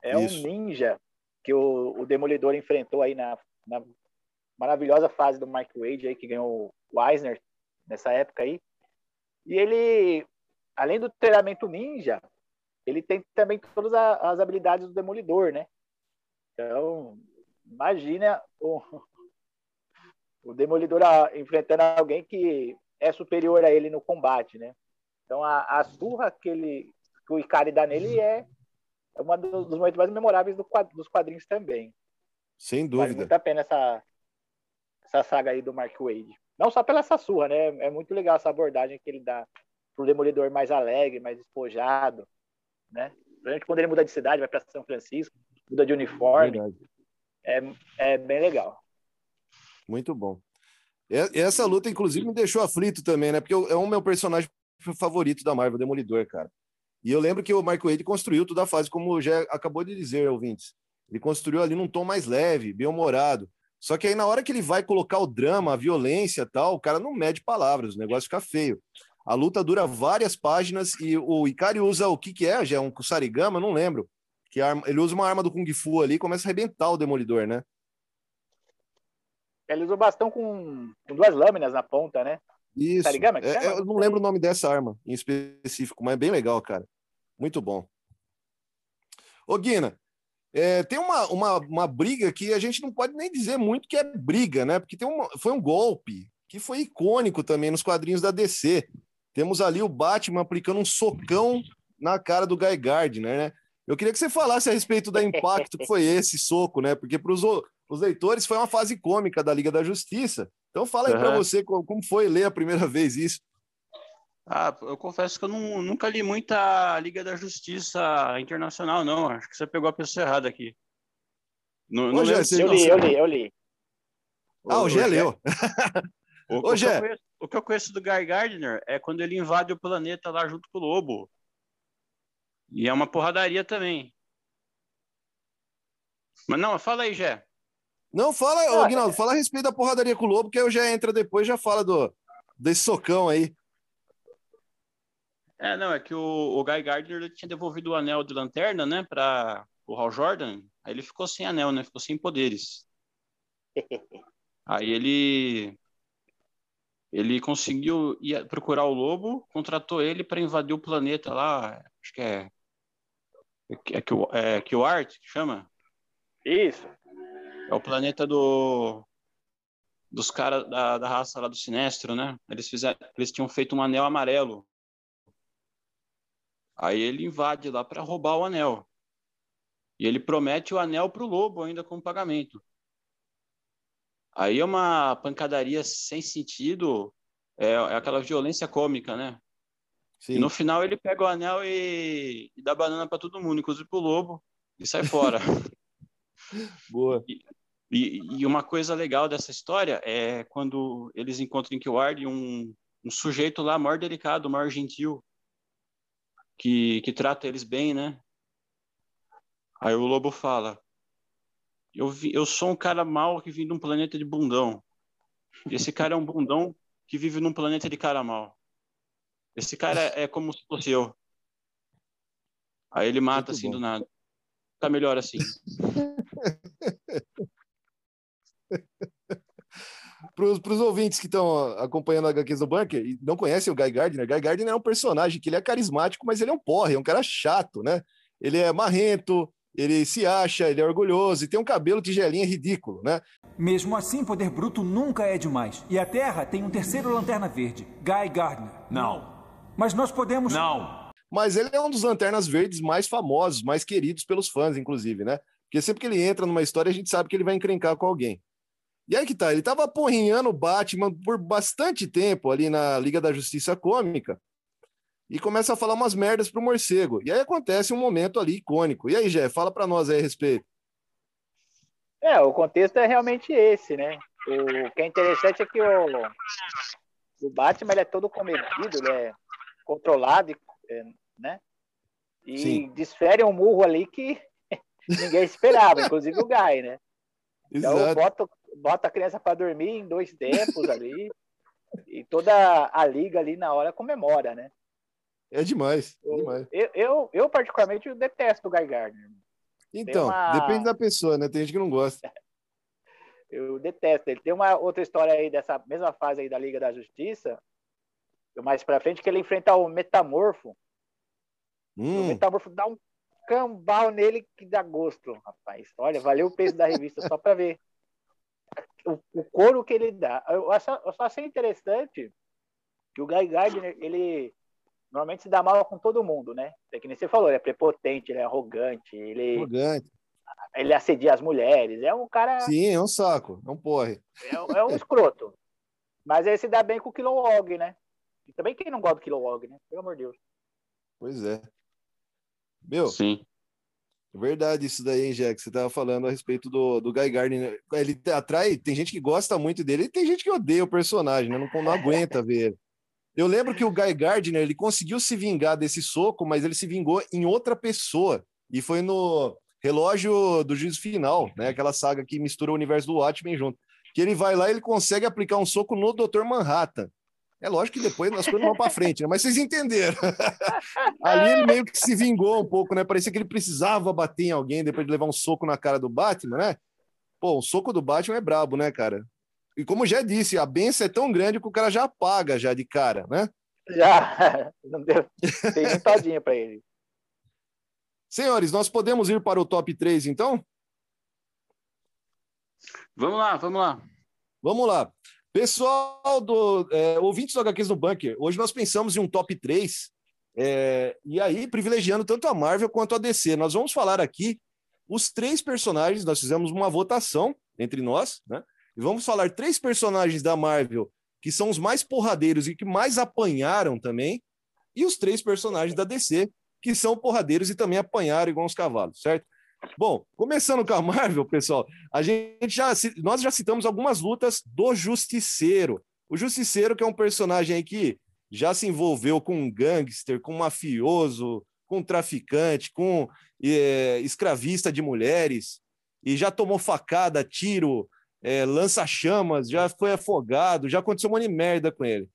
É Isso. um ninja que o, o Demolidor enfrentou aí na, na maravilhosa fase do Mark Wade aí, que ganhou o Eisner nessa época aí. E ele, além do treinamento ninja, ele tem também todas as habilidades do Demolidor, né? Então, imagina o, o Demolidor enfrentando alguém que é superior a ele no combate, né? Então a, a surra que, ele, que o Ikari dá nele é, é uma dos, momentos mais memoráveis do dos quadrinhos também. Sem Vale dúvida. muito a pena essa, essa saga aí do Mark Wade. Não só pela essa surra, né? É muito legal essa abordagem que ele dá pro Demolidor mais alegre, mais despojado, né? Principalmente quando ele muda de cidade, vai para São Francisco, muda de uniforme, é, é bem legal. Muito bom. Essa luta, inclusive, me deixou aflito também, né? Porque é um meu personagem favorito da Marvel, Demolidor, cara. E eu lembro que o Mark Wade construiu toda a fase, como já acabou de dizer, ouvintes. Ele construiu ali num tom mais leve, bem-humorado. Só que aí, na hora que ele vai colocar o drama, a violência e tal, o cara não mede palavras, o negócio fica feio. A luta dura várias páginas e o Ikari usa o que que é, já é um Kusarigama, não lembro. Que arma- ele usa uma arma do Kung Fu ali e começa a arrebentar o Demolidor, né? Ele usa o bastão com, com duas lâminas na ponta, né? Isso. Sarigama, É, eu não lembro o nome dessa arma em específico, mas é bem legal, cara. Muito bom. Ô, Guina, é, tem uma, uma, uma briga que a gente não pode nem dizer muito que é briga, né? Porque tem uma, foi um golpe que foi icônico também nos quadrinhos da DC. Temos ali o Batman aplicando um socão na cara do Guy Gardner, né? Eu queria que você falasse a respeito do impacto que foi esse soco, né? Porque para os leitores foi uma fase cômica da Liga da Justiça. Então fala aí para Aham. você co- como foi ler a primeira vez isso. Ah, eu confesso que eu não- nunca li muita Liga da Justiça Internacional, não. Acho que você pegou a pessoa errada aqui. Não, não você- se Eu não- li, eu li, eu li. Ah, o Gé leu. O, Ô, o que Jé. eu conheço, o que eu conheço do Guy Gardner é quando ele invade o planeta lá junto com o Lobo. E é uma porradaria também. Mas não, fala aí, Jé. Não, fala, Ah, Aguinaldo, fala a respeito da porradaria com o Lobo, que aí eu já entra depois já fala do, desse socão aí. É, não, é que o, o Guy Gardner tinha devolvido o anel de lanterna, né, para o Hal Jordan. Aí ele ficou sem anel, né, ficou sem poderes. Aí ele ele conseguiu ir procurar o lobo, contratou ele para invadir o planeta lá, acho que é é que é que o Art que chama, Isso. é o planeta do dos caras da, da raça lá do Sinestro, né? Eles fizeram, eles tinham feito um anel amarelo. Aí ele invade lá para roubar o anel. E ele promete o anel pro lobo ainda como pagamento. Aí é uma pancadaria sem sentido, é, é aquela violência cômica, né? E Sim. no final ele pega o anel e, e dá banana para todo mundo, inclusive pro lobo, e sai fora. Boa. E, e uma coisa legal dessa história é quando eles encontram em Kiward um, um sujeito lá maior delicado, maior gentil, que, que trata eles bem, né? Aí o lobo fala: eu, vi, eu sou um cara mau que vim de um planeta de bundão. Esse cara é um bundão que vive num planeta de cara mau. Esse cara é, é como se fosse eu. Aí ele mata Muito assim bom. do nada. Tá melhor assim. Para os ouvintes que estão acompanhando a HQs do Bunker e não conhecem o Guy Gardner, Guy Gardner é um personagem que ele é carismático, mas ele é um porre, é um cara chato, né? Ele é marrento, ele se acha, ele é orgulhoso e tem um cabelo tigelinha ridículo, né? Mesmo assim, poder bruto nunca é demais. E a Terra tem um terceiro lanterna verde, Guy Gardner. Não. Mas nós podemos. Não. Mas ele é um dos lanternas verdes mais famosos, mais queridos pelos fãs, inclusive, né? Porque sempre que ele entra numa história, a gente sabe que ele vai encrencar com alguém. E aí que tá, ele tava porrinhando o Batman por bastante tempo ali na Liga da Justiça Cômica e começa a falar umas merdas pro morcego. E aí acontece um momento ali icônico. E aí, Jé, fala pra nós aí a respeito. É, o contexto é realmente esse, né? O que é interessante é que o, o Batman ele é todo comedido, ele é controlado, é, né? E Sim. desfere um murro ali que ninguém esperava, inclusive o Guy, né? Então Exato. bota, bota a criança para dormir em dois tempos ali. E toda a liga ali na hora comemora, né? É demais, é demais. Eu, eu, eu particularmente detesto o Guy Gardner. Então, uma- depende da pessoa, né? Tem gente que não gosta. Eu detesto ele. Tem uma outra história aí dessa mesma fase aí da Liga da Justiça, mais pra frente, que ele enfrenta o Metamorfo. O Hum, Metamorfo dá um cambal nele que dá gosto, rapaz. Olha, valeu o peso da revista só pra ver o, o couro que ele dá. Eu, acho, eu só achei interessante que o Guy Gardner, ele normalmente se dá mal com todo mundo, né? É que nem você falou, ele é prepotente, ele é arrogante, ele, arrogante. ele assedia as mulheres. É um cara. Sim, é um saco, é um porre. É, um- é um escroto. Mas ele se dá bem com o Kilowog, né? E também quem não gosta do Kilowog, né? Pelo amor de Deus. Pois é. Meu, Sim. Verdade, isso daí, hein, Jack? Você tava falando a respeito do, do Guy Gardner. Ele te- atrai, tem gente que gosta muito dele e tem gente que odeia o personagem, né? Não, não aguenta ver ele. Eu lembro que o Guy Gardner, ele conseguiu se vingar desse soco, mas ele se vingou em outra pessoa. E foi no Relógio do Juízo Final, né? Aquela saga que mistura o universo do Watchmen junto. Que ele vai lá e ele consegue aplicar um soco no Dr. Manhattan. É lógico que depois as coisas vão para frente, né? Mas vocês entenderam. Ali ele meio que se vingou um pouco, né? Parecia que ele precisava bater em alguém depois de levar um soco na cara do Batman, né? Pô, o soco do Batman é brabo, né, cara? e como já disse, a benção é tão grande que o cara já apaga já de cara, né? Já, não deu, tem para ele. Senhores, nós podemos ir para o top 3, então? Vamos lá, vamos lá. Vamos lá. Pessoal do é, ouvintes do HQs no Bunker, hoje nós pensamos em um top 3, é, e aí privilegiando tanto a Marvel quanto a DC. Nós vamos falar aqui os três personagens, nós fizemos uma votação entre nós, né? E vamos falar três personagens da Marvel que são os mais porradeiros e que mais apanharam também, e os três personagens da DC que são porradeiros e também apanharam igual os cavalos, certo? Bom, começando com a Marvel, pessoal, a gente já nós já citamos algumas lutas do Justiceiro. O Justiceiro que é um personagem aí que já se envolveu com um gangster, com um mafioso, com um traficante, com é, escravista de mulheres, e já tomou facada, tiro, é, lança-chamas, já foi afogado, já aconteceu um monte de merda com ele.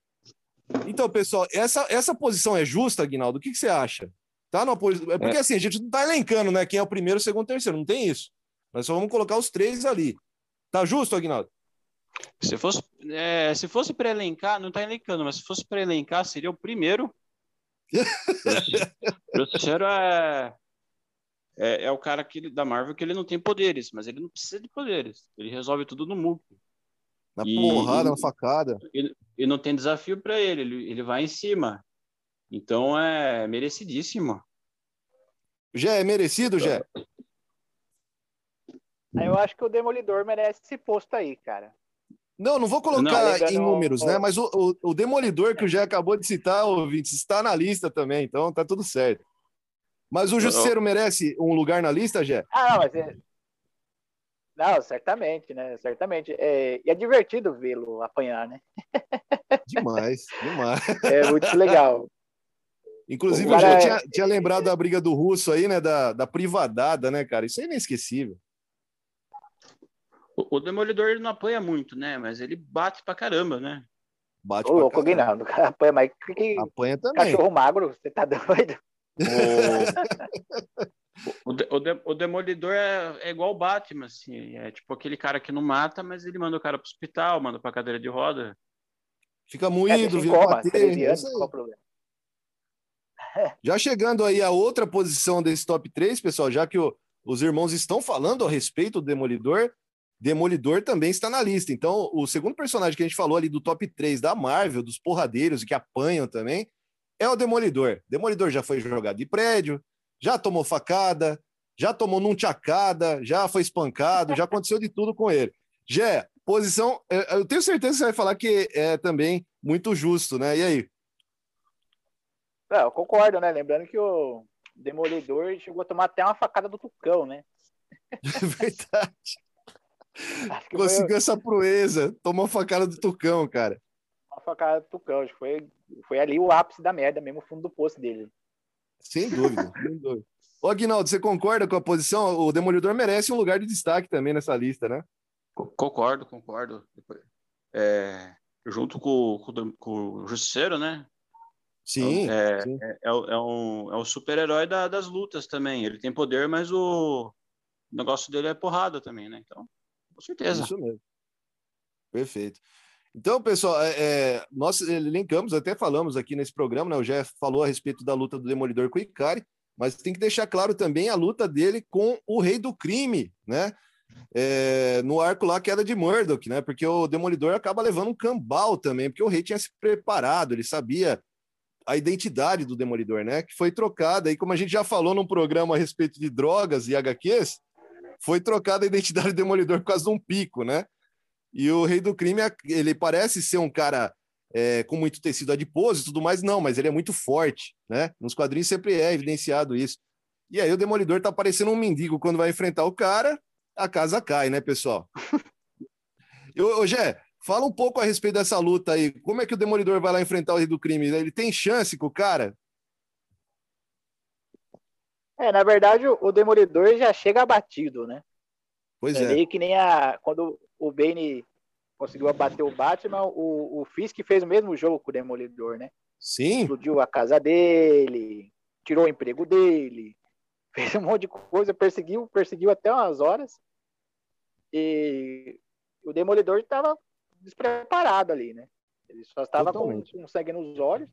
Então, pessoal, essa, essa posição é justa, Aguinaldo? O que, que você acha? Tá numa posição... É porque é. assim, a gente não tá elencando, né? Quem é o primeiro, o segundo, o terceiro. Não tem isso. Nós só vamos colocar os três ali. Tá justo, Aguinaldo? Se fosse, é, se fosse para elencar, não está elencando, mas se fosse para elencar, seria o primeiro. o terceiro é, é, é, o cara que, da Marvel que ele não tem poderes, mas ele não precisa de poderes. Ele resolve tudo no muco. Na e, porrada, na facada. E, e não tem desafio para ele, ele, ele vai em cima. Então é merecidíssimo. Já é merecido, já? Eu acho que o Demolidor merece esse posto aí, cara. Não, não vou colocar não, em números, né? Mas o, o, o, Demolidor que o Jé acabou de citar, ouvintes, está na lista também, então tá tudo certo. Mas o Justiceiro merece um lugar na lista, Jé? Ah, não, mas é... Não, certamente, né? Certamente. É... E é divertido vê-lo apanhar, né? Demais, demais. É muito legal. Inclusive, eu já é... tinha, tinha, lembrado da briga do Russo aí, né? Da, da privadada, né, cara? Isso é inesquecível. O, Demolidor ele não apanha muito, né? Mas ele bate pra caramba, né? Bate Ô, louco, Guinaldo. Apanha, mas que... Apanha também. Cachorro magro, você tá doido? O, o, de, o, Demolidor é, é, igual o Batman, assim. É tipo aquele cara que não mata, mas ele manda o cara pro hospital, manda pra cadeira de roda. Fica moído, é, vira coma, bater. Anos, qual o problema? Já chegando aí a outra posição desse top 3, pessoal, já que o, os irmãos estão falando a respeito do Demolidor, Demolidor também está na lista. Então, o segundo personagem que a gente falou ali do top 3 da Marvel, dos porradeiros que apanham também, é o Demolidor. Demolidor já foi jogado de prédio, já tomou facada, já tomou num tchacada, já foi espancado, já aconteceu de tudo com ele. Jé, posição, é, eu tenho certeza que você vai falar que é também muito justo, né? E aí? É, eu concordo, né? Lembrando que o Demolidor chegou a tomar até uma facada do Tucão, né? Verdade. Conseguiu foi... essa proeza. Tomou a facada do Tucão, cara. Uma facada do Tucão. Acho que foi, foi ali o ápice da merda mesmo, o fundo do poço dele. Sem dúvida, sem dúvida. Ô, Aguinaldo, você concorda com a posição? O Demolidor merece um lugar de destaque também nessa lista, né? Concordo, concordo. É, junto com, com, com, o Justiceiro, né? Sim. É, sim. é, é, é um, é um super-herói da, das lutas também. Ele tem poder, mas o, o negócio dele é porrada também, né? Então. Com certeza. Isso mesmo. Perfeito. Então, pessoal, é, é, nós elencamos, até falamos aqui nesse programa, né? O Jeff falou a respeito da luta do Demolidor com o Ikari, mas tem que deixar claro também a luta dele com o Rei do Crime, né? É, no arco lá, queda de Murdoch, né? Porque o Demolidor acaba levando um cambal também, porque o rei tinha se preparado, ele sabia a identidade do Demolidor, né? Que foi trocada. E como a gente já falou num programa a respeito de drogas e HQs, foi trocada a identidade do Demolidor por causa de um pico, né? E o Rei do Crime, ele parece ser um cara é, com muito tecido adiposo e tudo mais, não, mas ele é muito forte, né? Nos quadrinhos sempre é evidenciado isso. E aí o Demolidor tá parecendo um mendigo quando vai enfrentar o cara, a casa cai, né, pessoal? Ô, Gé, fala um pouco a respeito dessa luta aí. Como é que o Demolidor vai lá enfrentar o Rei do Crime? Ele tem chance com o cara? É, na verdade, o Demolidor já chega abatido, né? Pois é. é. Meio que nem a. Quando o Bane conseguiu abater o Batman, o, o Fisk fez o mesmo jogo com o Demolidor, né? Sim. Explodiu a casa dele, tirou o emprego dele, fez um monte de coisa, perseguiu, perseguiu até umas horas. E o Demolidor estava despreparado ali, né? Ele só estava com, com sangue nos olhos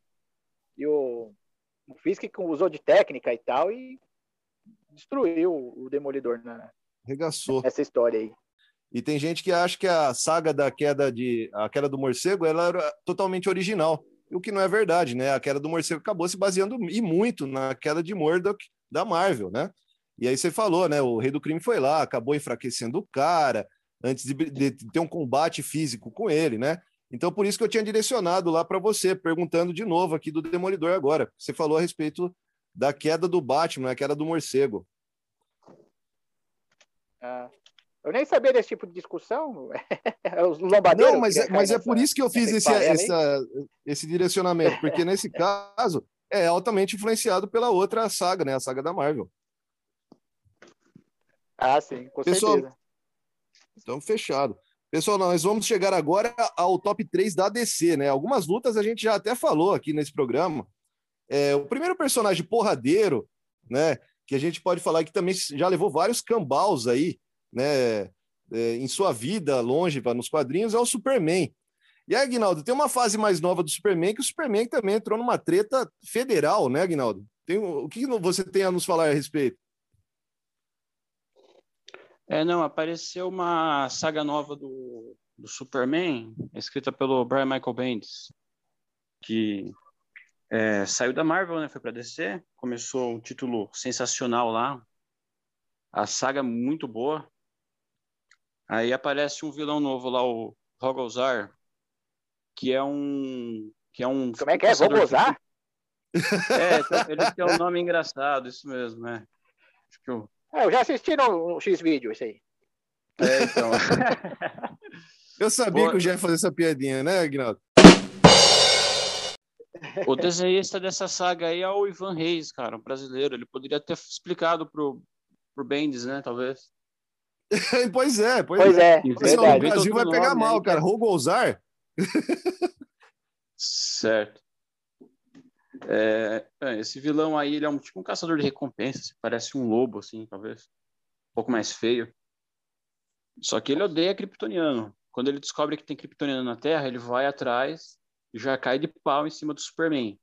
e o, o Fisk usou de técnica e tal e destruiu o Demolidor na, Regaçou. nessa história aí. E tem gente que acha que a saga da queda de a queda do morcego ela era totalmente original. O que não é verdade, né? A queda do morcego acabou se baseando e muito na queda de Murdoch da Marvel, né? E aí você falou, né? O Rei do Crime foi lá, acabou enfraquecendo o cara antes de, de ter um combate físico com ele, né? Então por isso que eu tinha direcionado lá para você, perguntando de novo aqui do Demolidor agora. Você falou a respeito da queda do Batman, a queda do morcego. Ah, eu nem sabia desse tipo de discussão. Os lombadeiros. Não, mas, é- mas é por isso que eu fiz esse, essa- esse direcionamento, porque nesse caso é altamente influenciado pela outra saga, né? A saga da Marvel. Ah, sim, com Pessoal, certeza. Então, fechado. Pessoal, nós vamos chegar agora ao top 3 da DC, né? Algumas lutas a gente já até falou aqui nesse programa. É, o primeiro personagem porradeiro, né? Que a gente pode falar que também já levou vários cambaus aí, né? é, em sua vida longe nos quadrinhos, é o Superman. E aí, Aguinaldo, tem uma fase mais nova do Superman que o Superman também entrou numa treta federal, né, Aguinaldo? Tem, o que você tem a nos falar a respeito? É, não, apareceu uma saga nova do, do Superman, escrita pelo Brian Michael Bendis, que é, saiu da Marvel, né, foi para DC, começou um título sensacional lá, a saga muito boa. Aí aparece um vilão novo lá, o Rogozar, que é um que é um Como é que é? caçador de-? É, ele tem um nome engraçado, isso mesmo, né? Acho que eu... É, eu já assisti no, no X-Vídeo isso aí. É, então. Eu sabia Pô. que eu já ia fazer essa piadinha, né, Aguinaldo? O desenhista dessa saga aí é o Ivan Reis, cara, um brasileiro. Ele poderia ter explicado pro, pro Bendis, né, talvez. pois é, pois, Pois é. é, O pessoal do Brasil vai pegar mal, aí, cara. cara. Rogozar? Certo. É, é, esse vilão aí, ele é um tipo um caçador de recompensas, parece um lobo, assim, talvez. Um pouco mais feio. Só que ele odeia kryptoniano. Quando ele descobre que tem kryptoniano na Terra, ele vai atrás e já cai de pau em cima do Superman.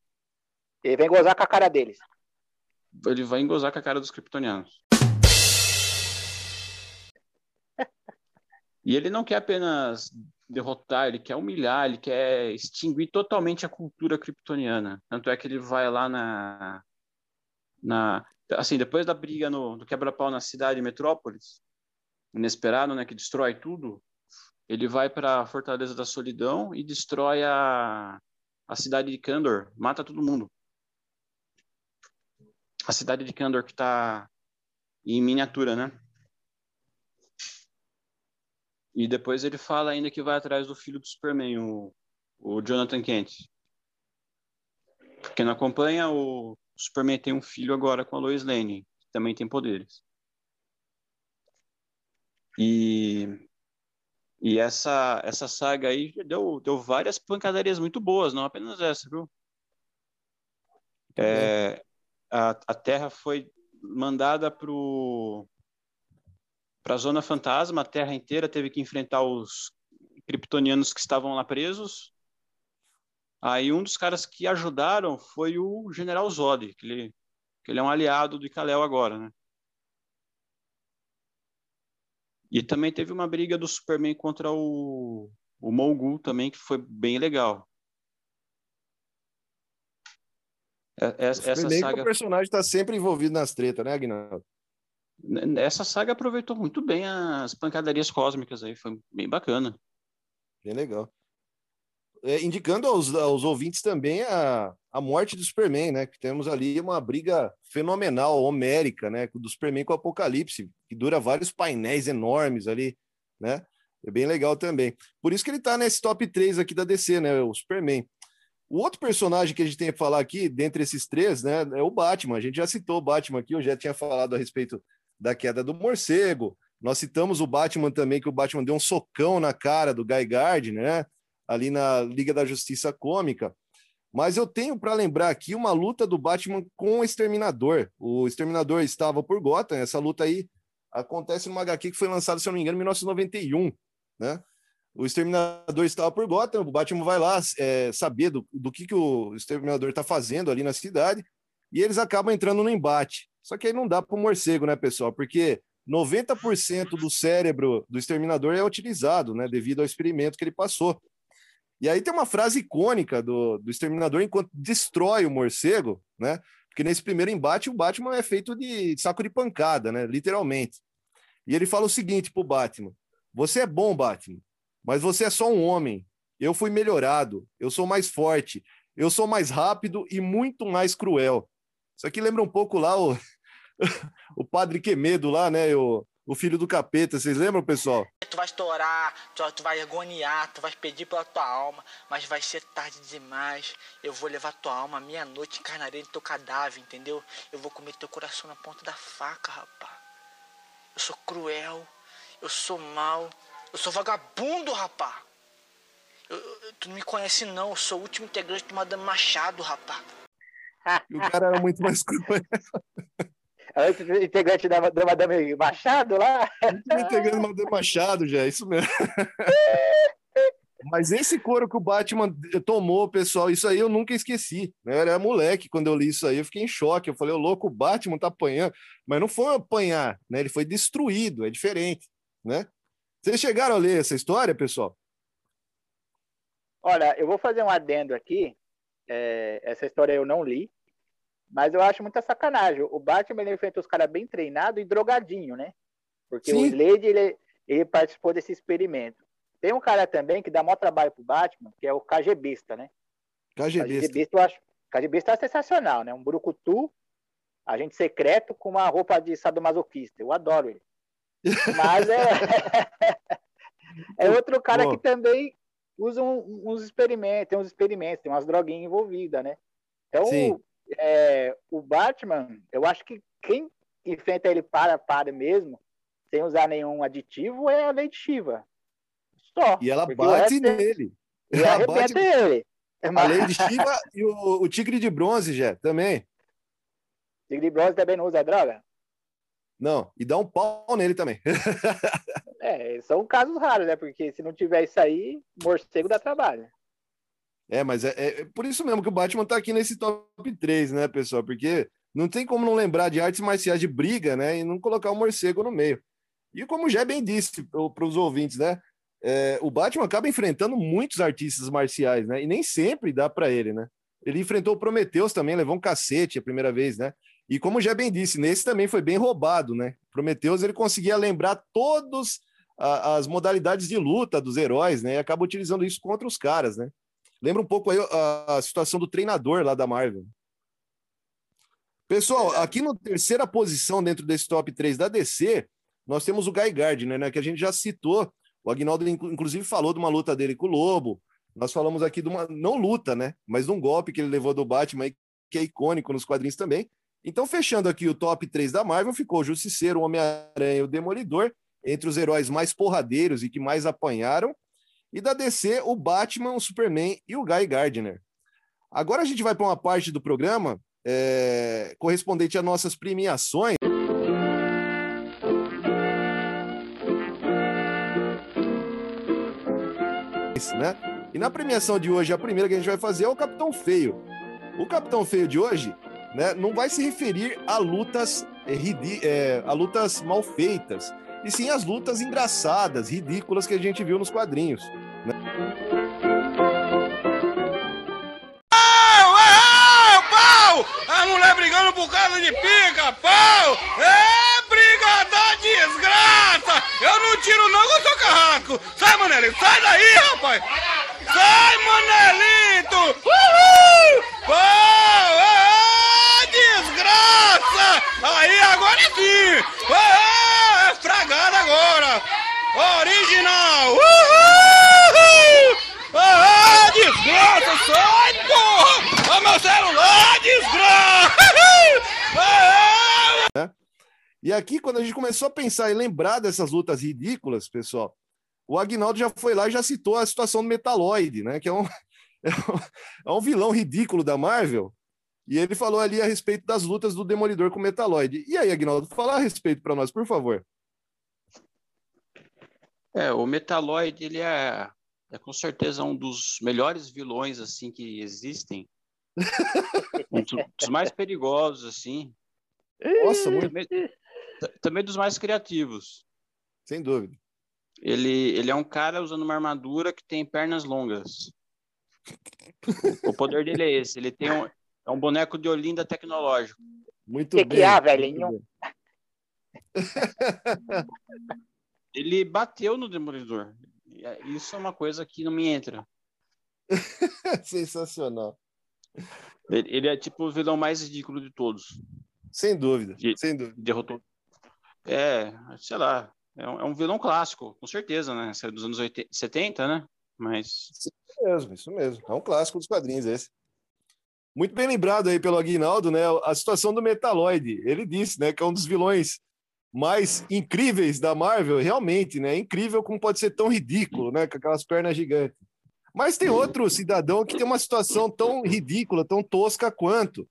Ele vem gozar com a cara deles. Ele vai engozar com a cara dos kryptonianos. E ele não quer apenas derrotar, ele quer humilhar, ele quer extinguir totalmente a cultura kryptoniana. Tanto é que ele vai lá na. na assim, depois da briga no, do quebra-pau na cidade de Metrópolis, inesperado, né, que destrói tudo, ele vai para a Fortaleza da Solidão e destrói a, a cidade de Kandor, mata todo mundo. A cidade de Kandor que está em miniatura, né? E depois ele fala ainda que vai atrás do filho do Superman, o, o Jonathan Kent. Quem não acompanha, o Superman tem um filho agora com a Lois Lane, que também tem poderes. E, e essa, essa saga aí deu, deu várias pancadarias muito boas, não apenas essa, viu? É, a, a Terra foi mandada para para a Zona Fantasma, a Terra inteira teve que enfrentar os kryptonianos que estavam lá presos. Aí um dos caras que ajudaram foi o General Zod, que ele, que ele é um aliado do Kal-El agora, né? E também teve uma briga do Superman contra o, o Mogul também, que foi bem legal. É- é- Essa, saga o personagem está sempre envolvido nas tretas, né, Aguinaldo? Essa saga aproveitou muito bem as pancadarias cósmicas aí, foi bem bacana. Bem legal. É, indicando aos, aos ouvintes também a, a morte do Superman, né? Que temos ali uma briga fenomenal, homérica, né? Do Superman com o Apocalipse, que dura vários painéis enormes ali, né? É bem legal também. Por isso que ele tá nesse top 3 aqui da DC, né? O Superman. O outro personagem que a gente tem que falar aqui, dentre esses três, né, é o Batman. A gente já citou o Batman aqui, eu já tinha falado a respeito da queda do morcego. Nós citamos o Batman também, que o Batman deu um socão na cara do Guy Gardner, né? Ali na Liga da Justiça Cômica. Mas eu tenho para lembrar aqui uma luta do Batman com o Exterminador. O Exterminador estava por Gotham. Essa luta aí acontece numa HQ que foi lançada, se eu não me engano, em 1991, né? o Exterminador estava por Gotham, o Batman vai lá é, saber do, do que, que o Exterminador está fazendo ali na cidade, e eles acabam entrando no embate. Só que aí não dá para o morcego, né, pessoal? Porque 90% do cérebro do Exterminador é utilizado, né, devido ao experimento que ele passou. E aí tem uma frase icônica do, do Exterminador enquanto destrói o morcego, né? Porque nesse primeiro embate o Batman é feito de saco de pancada, né? Literalmente. E ele fala o seguinte pro Batman: Você é bom, Batman, mas você é só um homem. Eu fui melhorado, eu sou mais forte, eu sou mais rápido e muito mais cruel. Isso aqui lembra um pouco lá o, o Padre Quemedo lá, né? O, o filho do capeta, vocês lembram, pessoal? Tu vai estourar, tu, tu vai agoniar, tu vai pedir pela tua alma, mas vai ser tarde demais. Eu vou levar tua alma meia-noite, encarnarei no teu cadáver, entendeu? Eu vou comer teu coração na ponta da faca, rapaz. Eu sou cruel, eu sou mau, eu sou vagabundo, rapaz. Eu, eu, tu não me conhece não, eu sou o último integrante do Madame Machado, rapaz. E o cara era muito mais cruel. Antes integrante da, da Madame Machado lá? integrante da Madame Machado, já, é isso mesmo. Mas esse couro que o Batman tomou, pessoal, isso aí eu nunca esqueci. Né? Eu era moleque quando eu li isso aí, eu fiquei em choque. Eu falei, o louco, o Batman tá apanhando. Mas não foi apanhar, né? Ele foi destruído, é diferente, né? Vocês chegaram a ler essa história, pessoal? Olha, eu vou fazer um adendo aqui. É, essa história eu não li, mas eu acho muita sacanagem. O Batman ele enfrenta os caras bem treinados e drogadinho, né? Porque Sim. o Slade ele, ele participou desse experimento. Tem um cara também que dá maior trabalho pro Batman, que é o KGBista, né? KGBista. KGBista eu acho. KGBista é sensacional, né? Um brucutu, agente secreto com uma roupa de sadomasoquista. Eu adoro ele. Mas é. é outro cara Pô. que também usa um, uns experimentos, tem uns experimentos, tem umas droguinhas envolvidas, né? Então, Sim é, o Batman, eu acho que quem enfrenta ele para a para mesmo, sem usar nenhum aditivo, é a Lady Shiva. Só. E ela bate nele. E ela arrebenta ele. É a Lady Shiva e o, o Tigre de Bronze, já, também. Tigre de Bronze também não usa droga? Não, e dá um pau nele também. é, são casos raros, né? Porque se não tiver isso aí, morcego dá trabalho. É, mas é, é, por isso mesmo que o Batman tá aqui nesse top 3, né, pessoal? Porque não tem como não lembrar de artes marciais de briga, né? E não colocar o morcego no meio. E como já bem disse para os ouvintes, né? É, o Batman acaba enfrentando muitos artistas marciais, né? E nem sempre dá para ele, né? Ele enfrentou o Prometheus também, levou um cacete a primeira vez, né? E como já bem disse, nesse também foi bem roubado, né? Prometheus ele conseguia lembrar todas as modalidades de luta dos heróis, né? E acaba utilizando isso contra os caras, né? Lembra um pouco aí a, a situação do treinador lá da Marvel. Pessoal, aqui na terceira posição dentro desse top 3 da DC, nós temos o Guy Gardner, né, que a gente já citou. O Agnaldo, inclusive, falou de uma luta dele com o Lobo. Nós falamos aqui de uma, não luta, né, mas de um golpe que ele levou do Batman, que é icônico nos quadrinhos também. Então, fechando aqui o top 3 da Marvel, ficou o Justiceiro, o Homem-Aranha e o Demolidor, entre os heróis mais porradeiros e que mais apanharam. E da DC, o Batman, o Superman e o Guy Gardner. Agora a gente vai para uma parte do programa é, correspondente a nossas premiações. Né? E na premiação de hoje, a primeira que a gente vai fazer é o Capitão Feio. O Capitão Feio de hoje né, não vai se referir a lutas, é, é, a lutas mal feitas, e sim as lutas engraçadas, ridículas que a gente viu nos quadrinhos. Né? Pau! É! A mulher brigando por causa de pica, pau! É briga da desgraça! Eu não tiro não, eu sou carrasco! Sai, Manelito, sai daí, rapaz! Sai, Manelito! Uhul! Pau! É, desgraça! Aí, agora sim! É, fragada agora! Original! Uhul! Ah, desgraça! Sai, porra! Olha meu celular, desgraça! Ah! E aqui, quando a gente começou a pensar e lembrar dessas lutas ridículas, pessoal, o Agnaldo já foi lá e já citou a situação do Metaloid, né? Que é um, é um, é um vilão ridículo da Marvel. E ele falou ali a respeito das lutas do Demolidor com o Metaloid. E aí, Agnaldo, fala a respeito para nós, por favor. É, o Metaloid, ele é, é com certeza um dos melhores vilões, assim, que existem. um dos, mais perigosos, assim. Nossa, muito. Também, dos mais criativos. Sem dúvida. Ele, ele é um cara usando uma armadura que tem pernas longas. O poder dele é esse. Ele tem um, é um boneco de Olinda tecnológico. Muito Que bem. que há, velhinho? Ele bateu no Demolidor. É- Isso é uma coisa que não me entra. Sensacional. Ele, ele é tipo o vilão mais ridículo de todos. Sem dúvida, E- sem dúvida. Derrotou. É, sei lá. É um, é um vilão clássico, com certeza, né? Saiu dos anos 80, 70, né? Mas Isso mesmo, isso mesmo. É um clássico dos quadrinhos esse. Muito bem lembrado aí pelo Aguinaldo, né? A situação do Metaloid. Ele disse, né, que é um dos vilões mais incríveis da Marvel, realmente, né? É incrível como pode ser tão ridículo, né? Com aquelas pernas gigantes. Mas tem outro cidadão que tem uma situação tão ridícula, tão tosca quanto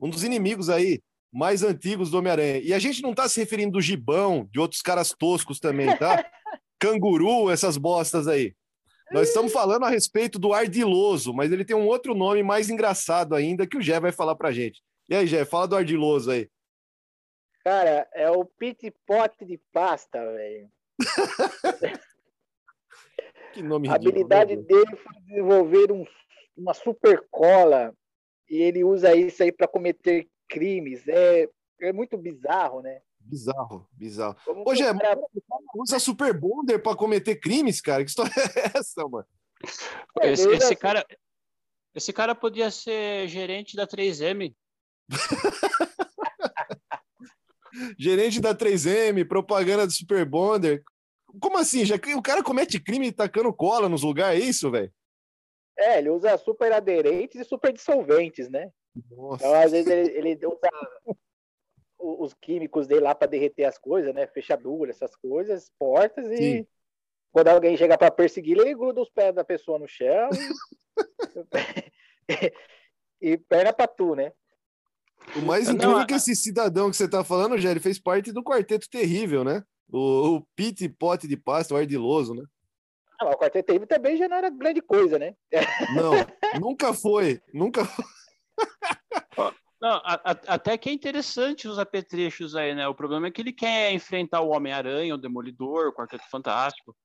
um dos inimigos aí mais antigos do Homem-Aranha. E a gente não tá se referindo do gibão, de outros caras toscos também, tá? Canguru, essas bostas aí. Nós estamos falando a respeito do Ardiloso, mas ele tem um outro nome mais engraçado ainda que o Gé vai falar pra gente. E aí, Gé, fala do Ardiloso aí. Cara, é o pit pot de pasta, velho. Que nome A ridículo. habilidade dele foi desenvolver um- uma super cola e ele usa isso aí para cometer crimes. É, é muito bizarro, né? Bizarro, bizarro. Como Ô, o cara- usa Super Bonder pra cometer crimes, cara? Que história é essa, mano? É, esse, esse cara. Esse cara podia ser gerente da 3M. Gerente da 3M, propaganda do Super Bonder. Como assim? Já que o cara comete crime tacando cola nos lugares, é isso, velho? É, ele usa super aderentes e super dissolventes, né? Nossa. Então, às vezes, ele, ele usa os químicos dele lá para derreter as coisas, né? Fechadura, essas coisas, portas, e Sim. quando alguém chega para perseguir, ele gruda os pés da pessoa no chão e, e perna para tu, né? O mais Não, incrível a- é que esse cidadão que você tá falando, ele fez parte do quarteto terrível, né? O, o Pete Pote de Pasta, o Ardiloso, né? Ah, o quarteto terrível também já não era grande coisa, né? Não, nunca foi. Nunca foi. Não, a- a- até que é interessante os apetrechos aí, né? O problema é que ele quer enfrentar o Homem-Aranha, o Demolidor, o Quarteto Fantástico.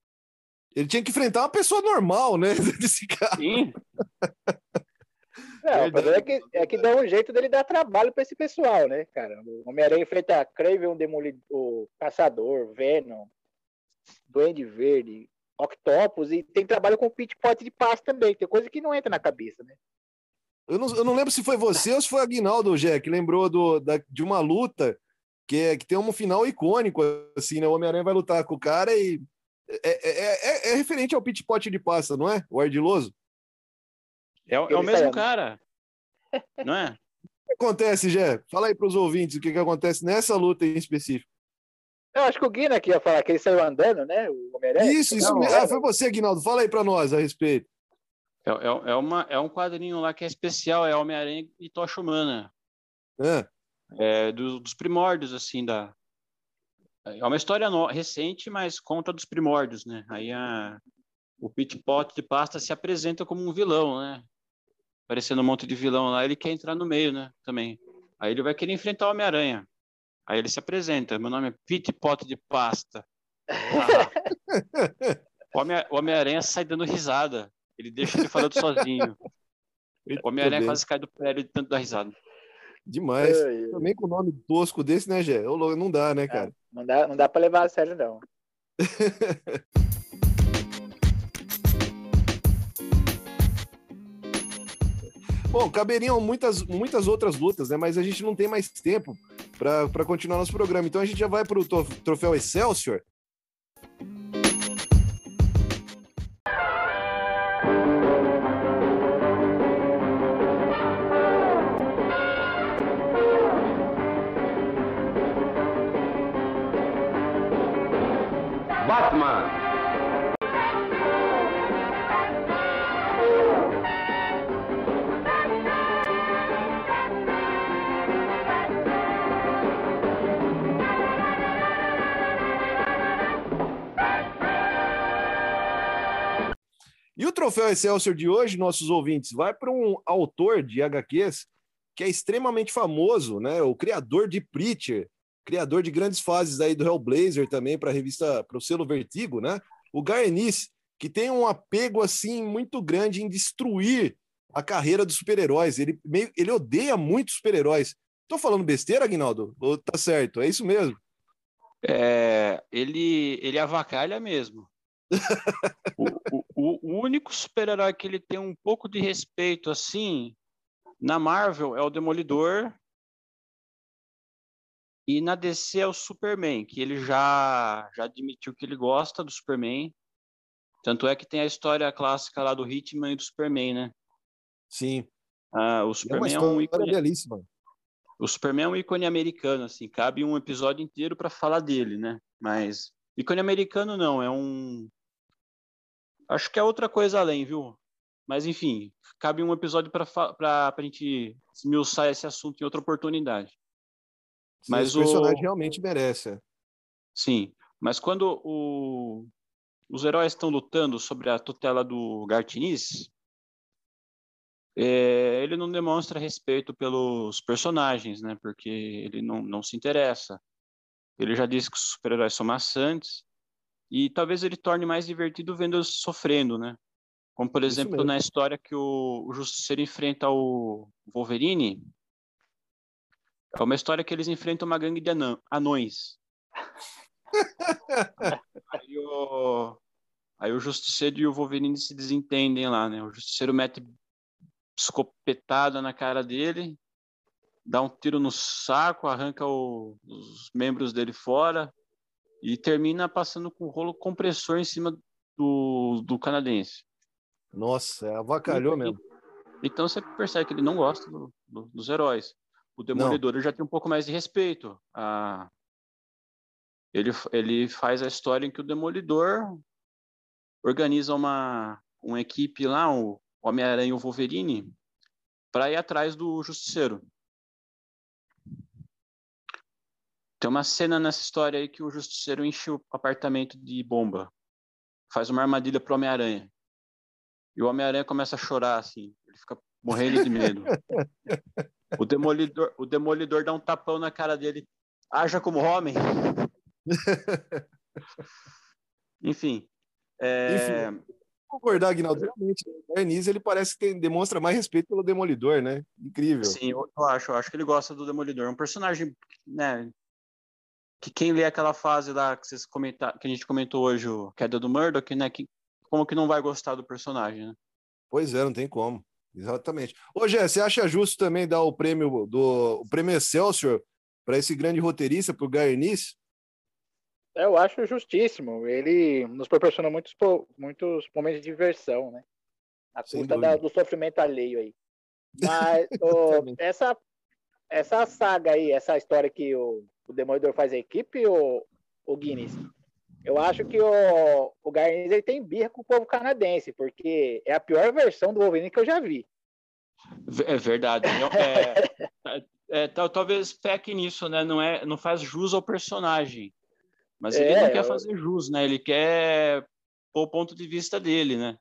Ele tinha que enfrentar uma pessoa normal, né? Desse cara. Sim, Não, o Verdade. problema é que, é que dá um jeito dele dar trabalho para esse pessoal, né, cara? O Homem-Aranha enfrenta Craven, o Demolidor, o Caçador, Venom, Duende Verde, Octopus, e tem trabalho com Pit Pot de paz também. Tem coisa que não entra na cabeça, né? Eu não, eu não lembro se foi você ou se foi o Aguinaldo, Jé, que lembrou do, da- de uma luta que, é, que tem um final icônico, assim, né? O Homem-Aranha vai lutar com o cara e. É, é, é- é referente ao Pit Pot de Pasta, não é? O Ardiloso. é, o- é o Ele mesmo saiu. cara. Não é? O que acontece, Jé? Fala aí para os ouvintes o que, que acontece nessa luta em específico. Eu acho que o Guina aqui ia falar que ele saiu andando, né? O Homem-Aranha. Isso, isso Não, mesmo. Ah, foi você, Aguinaldo. Fala aí para nós a respeito. É, é, é uma, é um quadrinho lá que é especial, é Homem-Aranha e Tocha Humana. Ah, É do- dos primórdios, assim, da... É uma história no- recente, mas conta dos primórdios, né? Aí a... o Pit Pot de Pasta se apresenta como um vilão, né? Aparecendo um monte de vilão lá, ele quer entrar no meio, né? Também. Aí ele vai querer enfrentar o Homem-Aranha. Aí ele se apresenta, meu nome é Pit Pot de Pasta. o Homem- o Homem-Aranha sai dando risada. Ele deixa ele falando sozinho. O Homem-Aranha quase cai do prédio de tanto dar risada. Demais. Ai, ai. Também com nome tosco desse, né, louco, Não dá, né, cara? Não dá, não dá para levar a sério, não. Bom, caberiam muitas, muitas outras lutas, né? Mas a gente não tem mais tempo para continuar nosso programa. Então a gente já vai para o troféu Excelsior. Troféu Excelsior de hoje, nossos ouvintes, vai para um autor de HQs que é extremamente famoso, né? O criador de Preacher, criador de grandes fases aí do Hellblazer também para a revista, para o selo Vertigo, né? O Garnice, que tem um apego assim muito grande em destruir a carreira dos super-heróis. Ele, meio, ele odeia muito super-heróis. Tô falando besteira, Aguinaldo? Ou tá certo? É isso mesmo? É, ele, ele avacalha mesmo. o, o, o único super-herói que ele tem um pouco de respeito, assim, na Marvel é o Demolidor. E na DC é o Superman, que ele já, já admitiu que ele gosta do Superman. Tanto é que tem a história clássica lá do Hitman e do Superman, né? Sim. Ah, o É Superman uma é, um ícone. belíssima. O Superman é um ícone americano, assim, cabe um episódio inteiro para falar dele, né? Mas ícone americano não, é um. Acho que é outra coisa além, viu? Mas enfim, cabe um episódio para a gente esmiuçar esse assunto em outra oportunidade. Sim, Mas esse personagem o- realmente merece. é. Sim, mas quando o- os heróis estão lutando sobre a tutela do Gartinis, é, ele não demonstra respeito pelos personagens, né? Porque ele não, não se interessa. Ele já disse que os super-heróis são maçantes e talvez ele torne mais divertido vendo eles sofrendo, né? Como, por exemplo, na história que o, o Justiceiro enfrenta o Wolverine, é uma história que eles enfrentam uma gangue de anã- anões. aí, o, aí o Justiceiro e o Wolverine se desentendem lá, né? O Justiceiro mete escopetada na cara dele, dá um tiro no saco, arranca o- os membros dele fora e termina passando com o rolo compressor em cima do, do canadense. Nossa, é avacalhou mesmo. Então você percebe que ele não gosta do- do- dos heróis. O Demolidor já tem um pouco mais de respeito. Ah, ele, ele faz a história em que o Demolidor organiza uma, uma equipe lá, o Homem-Aranha e o Wolverine, para ir atrás do Justiceiro. Tem uma cena nessa história aí que o Justiceiro enche o apartamento de bomba. Faz uma armadilha pro Homem-Aranha. E o Homem-Aranha começa a chorar, assim. Ele fica morrendo de medo. O Demolidor, o Demolidor dá um tapão na cara dele. Haja como homem. Enfim. é, Concordar, Aguinaldo, realmente. O Garniz, ele parece que demonstra mais respeito pelo Demolidor, né? Incrível. Sim, eu, eu acho. Eu acho que ele gosta do Demolidor. É um personagem, né? Que quem lê aquela fase lá que, vocês comenta, que a gente comentou hoje, o Queda do Murdoch, né? Que, como que não vai gostar do personagem, né? Pois é, não tem como. Exatamente. Ô, Gé, você acha justo também dar o prêmio do o prêmio Excelsior para esse grande roteirista, para o Garniz? Eu acho justíssimo. Ele nos proporciona muitos, muitos momentos de diversão, né? A dúvida. da- do sofrimento alheio aí. Mas essa, essa saga aí, essa história que o, o Demolidor faz a equipe, o, o Guinness, eu acho que o, o Garniz ele tem birra com o povo canadense, porque é a pior versão do Wolverine que eu já vi. É verdade. É, é, é, tal- talvez peque nisso, né? Não, é, não faz jus ao personagem. Mas ele É, não quer eu- fazer jus, né? Ele quer pôr o ponto de vista dele, né?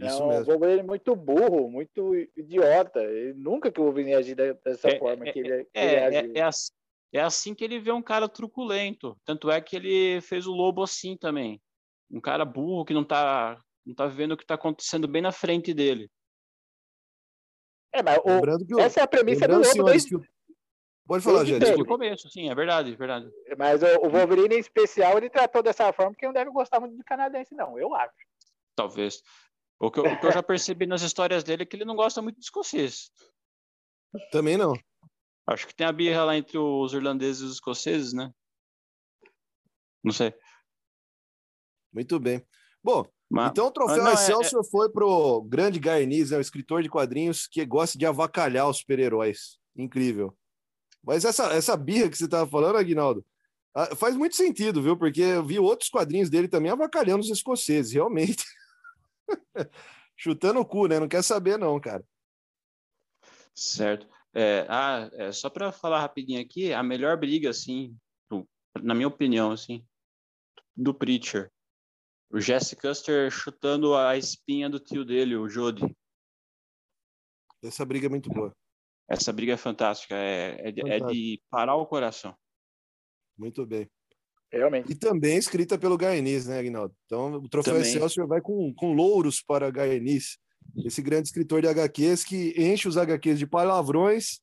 É um Wolverine muito burro, muito idiota. Ele, nunca que o Wolverine agir dessa É, forma é, que ele, É, ele é, agiu. é, ass- é assim que ele vê um cara truculento. Tanto é que ele fez o Lobo assim também. Um cara burro que não tá, não tá vendo o que tá acontecendo bem na frente dele. É, mas o- Lembrando que o- essa é a premissa do Lobo desde, Pode falar, sempre. Desde o começo, sim, é verdade, é verdade. Mas o, o Wolverine em especial, ele tratou dessa forma porque não deve gostar muito de canadense, não. Eu acho. Talvez. O que, eu, o que eu já percebi nas histórias dele é que ele não gosta muito de escocês. Também não. Acho que tem a birra lá entre os irlandeses e os escoceses, né? Não sei. Muito bem. Bom, Mas- então o troféu mas não, é- Excelsior foi pro grande Garniz, é um escritor de quadrinhos que gosta de avacalhar os super-heróis. Incrível. Mas essa, essa birra que você estava falando, Aguinaldo, ah, faz muito sentido, viu? Porque eu vi outros quadrinhos dele também avacalhando os escoceses, realmente. Chutando o cu, né? Não quer saber, não, cara. Certo. É, ah, é, só para falar rapidinho aqui, a melhor briga, assim, do- na minha opinião, assim, do Preacher o Jesse Custer chutando a espinha do tio dele, o Jody. Essa briga é muito boa. Essa briga é fantástica, é, é, de, é de parar o coração. Muito bem. Realmente. E também escrita pelo Gaenis, né, Aguinaldo? Então, o Troféu. Excelsior vai com, com louros para Gaenis, esse grande escritor de HQs que enche os HQs de palavrões,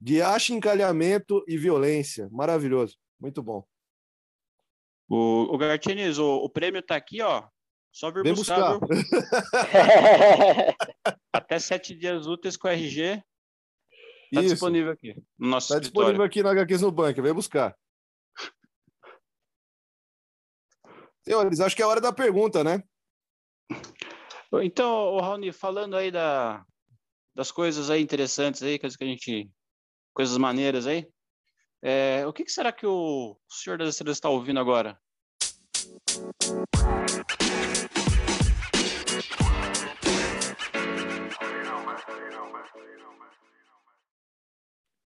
de achincalhamento e violência. Maravilhoso. Muito bom. O, o o, o prêmio tá aqui, ó. Só vir Vem buscar? Até sete dias úteis com o RG. Tá Isso. disponível aqui no nosso Está disponível aqui no HQs no Bunker. Vem buscar. Senhores, acho que é hora da pergunta, né? Então, Raoni, falando aí da, das coisas aí interessantes aí, coisas que a gente. coisas maneiras aí. é, o que, que será que o Senhor das Estrelas está ouvindo agora?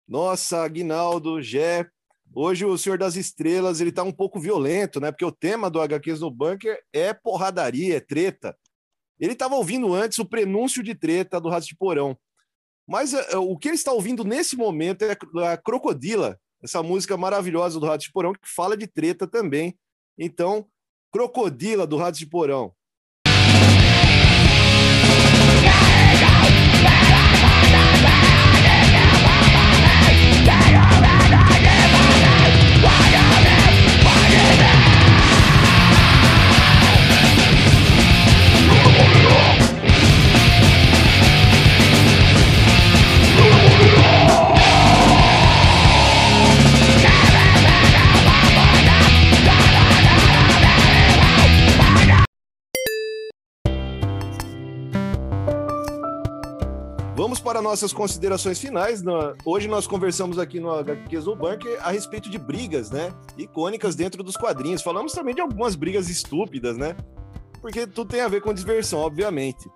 Nossa, Aguinaldo, Gé. Hoje o Senhor das Estrelas ele tá um pouco violento, né? Porque o tema do HQs no Bunker é porradaria, é treta. Ele estava ouvindo antes o prenúncio de treta do Rato de Porão. Mas eh, o que ele está ouvindo nesse momento é a Crocodila, essa música maravilhosa do Rato de Porão, que fala de treta também. Então, Crocodila do Rato de Porão. Nossas considerações finais. Na- Hoje nós conversamos aqui no HQs no Bunker a respeito de brigas, né? Icônicas dentro dos quadrinhos. Falamos também de algumas brigas estúpidas, né? Porque tudo tem a ver com diversão, obviamente.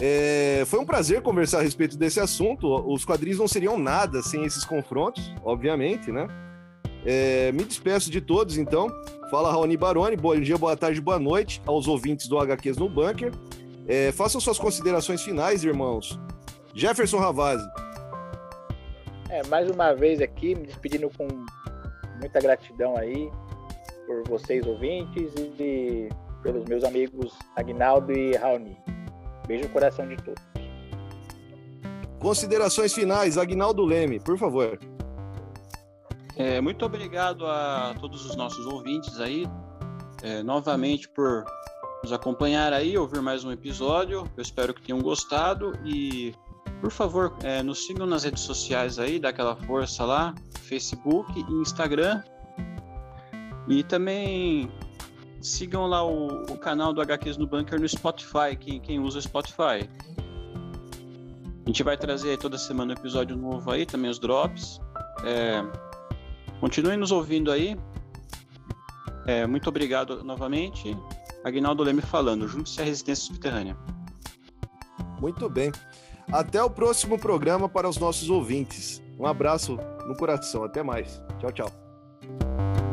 É, Foi um prazer conversar a respeito desse assunto. Os quadrinhos não seriam nada sem esses confrontos, obviamente, né? É, me despeço de todos, então. Fala Raoni Baroni, bom dia, boa tarde, boa noite aos ouvintes do HQs no Bunker. É, façam suas considerações finais, irmãos. Jefferson Ravazzi. É, mais uma vez aqui, me despedindo com muita gratidão aí por vocês ouvintes e pelos meus amigos Agnaldo e Raoni. Beijo no coração de todos. Considerações finais, Agnaldo Leme, por favor. É, muito obrigado a todos os nossos ouvintes aí, é, novamente por nos acompanhar aí, ouvir mais um episódio. Eu espero que tenham gostado e, por favor, é, nos sigam nas redes sociais aí, dá aquela força lá, Facebook e Instagram. E também sigam lá o, o canal do HQs no Bunker no Spotify, quem, quem usa o Spotify. A gente vai trazer toda semana um episódio novo aí, também os drops. É, Continuem nos ouvindo aí. É, muito obrigado novamente. Agnaldo Leme falando, junte-se à Resistência Subterrânea. Muito bem. Até o próximo programa para os nossos ouvintes. Um abraço no coração. Até mais. Tchau, tchau.